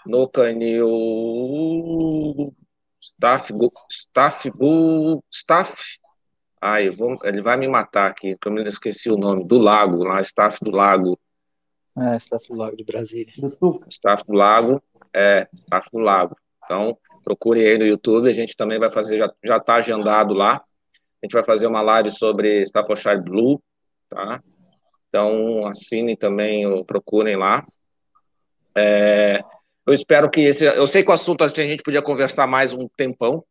no Canil Staff, Staff, Staff. Ai, vou, ele vai me matar aqui, porque eu me esqueci o nome, do Lago, lá, Staff do Lago. É, Staff do Lago de Brasília. Staff do Lago. É, Staff do Lago. Então, procure aí no YouTube, a gente também vai fazer, já está agendado lá. A gente vai fazer uma live sobre Staffordshire Blue, tá? Então, assinem também, procurem lá. É, eu espero que esse. Eu sei que o assunto assim, a gente podia conversar mais um tempão.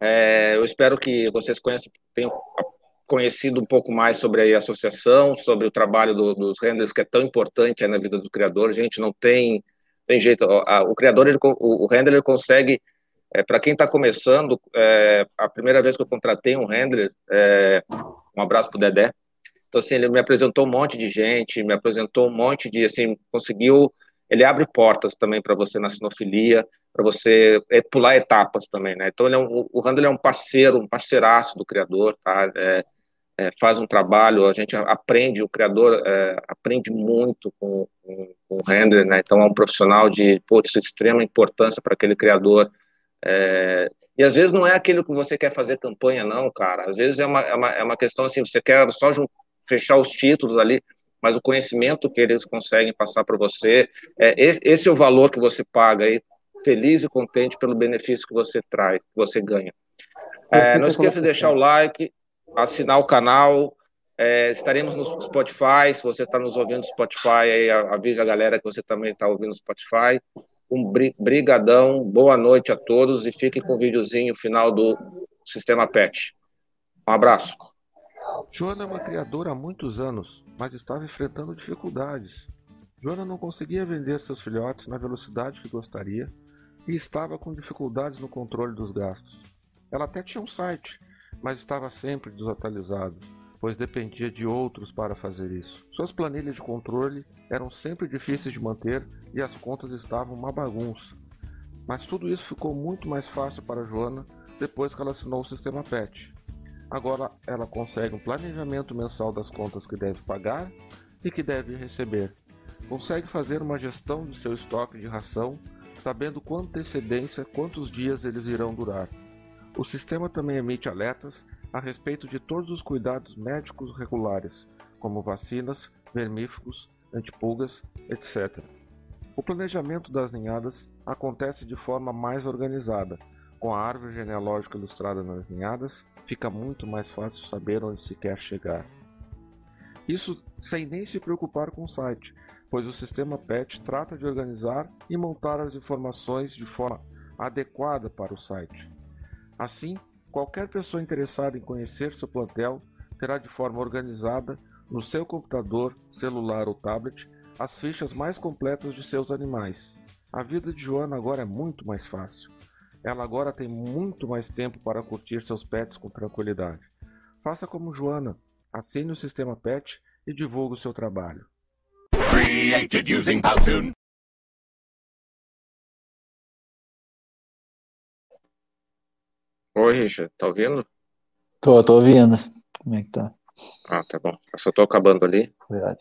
É, eu espero que vocês conheçam, tenham conhecido um pouco mais sobre a associação, sobre o trabalho do, dos renders, que é tão importante na vida do criador. A gente não tem, tem jeito. A, o criador, ele, o, o render, ele consegue. É, Para quem está começando, é, a primeira vez que eu contratei um render, é, um abraço para o Dedé. Então, assim, ele me apresentou um monte de gente, me apresentou um monte de, assim, conseguiu ele abre portas também para você na sinofilia, para você é, pular etapas também, né? Então, ele é um, o Randall é um parceiro, um parceiraço do criador, tá? É, é, faz um trabalho, a gente aprende, o criador é, aprende muito com, com, com, o render, né? Então, é um profissional de, de extrema importância para aquele criador. É, e às vezes não é aquilo que você quer fazer campanha, não, cara. Às vezes é uma, é uma, é uma questão assim, você quer só fechar os títulos ali, mas o conhecimento que eles conseguem passar para você, é, esse é o valor que você paga aí, feliz e contente pelo benefício que você traz, que você ganha. É, não esqueça de deixar o like, assinar o canal, é, estaremos no Spotify, se você está nos ouvindo no Spotify, aí avise a galera que você também está ouvindo no Spotify. Um brigadão, boa noite a todos e fique com o videozinho final do Sistema PET. Um abraço. Joana é uma criadora há muitos anos, mas estava enfrentando dificuldades. Joana não conseguia vender seus filhotes na velocidade que gostaria e estava com dificuldades no controle dos gastos. Ela até tinha um site, mas estava sempre desatualizado, pois dependia de outros para fazer isso. Suas planilhas de controle eram sempre difíceis de manter e as contas estavam uma bagunça. Mas tudo isso ficou muito mais fácil para Joana depois que ela assinou o sistema PET. Agora ela consegue um planejamento mensal das contas que deve pagar e que deve receber. Consegue fazer uma gestão de seu estoque de ração, sabendo com antecedência quantos dias eles irão durar. O sistema também emite alertas a respeito de todos os cuidados médicos regulares, como vacinas, vermífugos, antipulgas, etc. O planejamento das ninhadas acontece de forma mais organizada, com a árvore genealógica ilustrada nas ninhadas, fica muito mais fácil saber onde se quer chegar. Isso sem nem se preocupar com o site, pois o sistema PET trata de organizar e montar as informações de forma adequada para o site. Assim, qualquer pessoa interessada em conhecer seu plantel terá de forma organizada no seu computador, celular ou tablet as fichas mais completas de seus animais. A vida de Joana agora é muito mais fácil. Ela agora tem muito mais tempo para curtir seus pets com tranquilidade. Faça como Joana, assine o sistema Pet e divulgue o seu trabalho. Created using Powtoon. Oi, Richard, tá ouvindo? Tô, tô ouvindo. Como é que tá? Ah, tá bom. Eu só tô acabando ali. Verdade.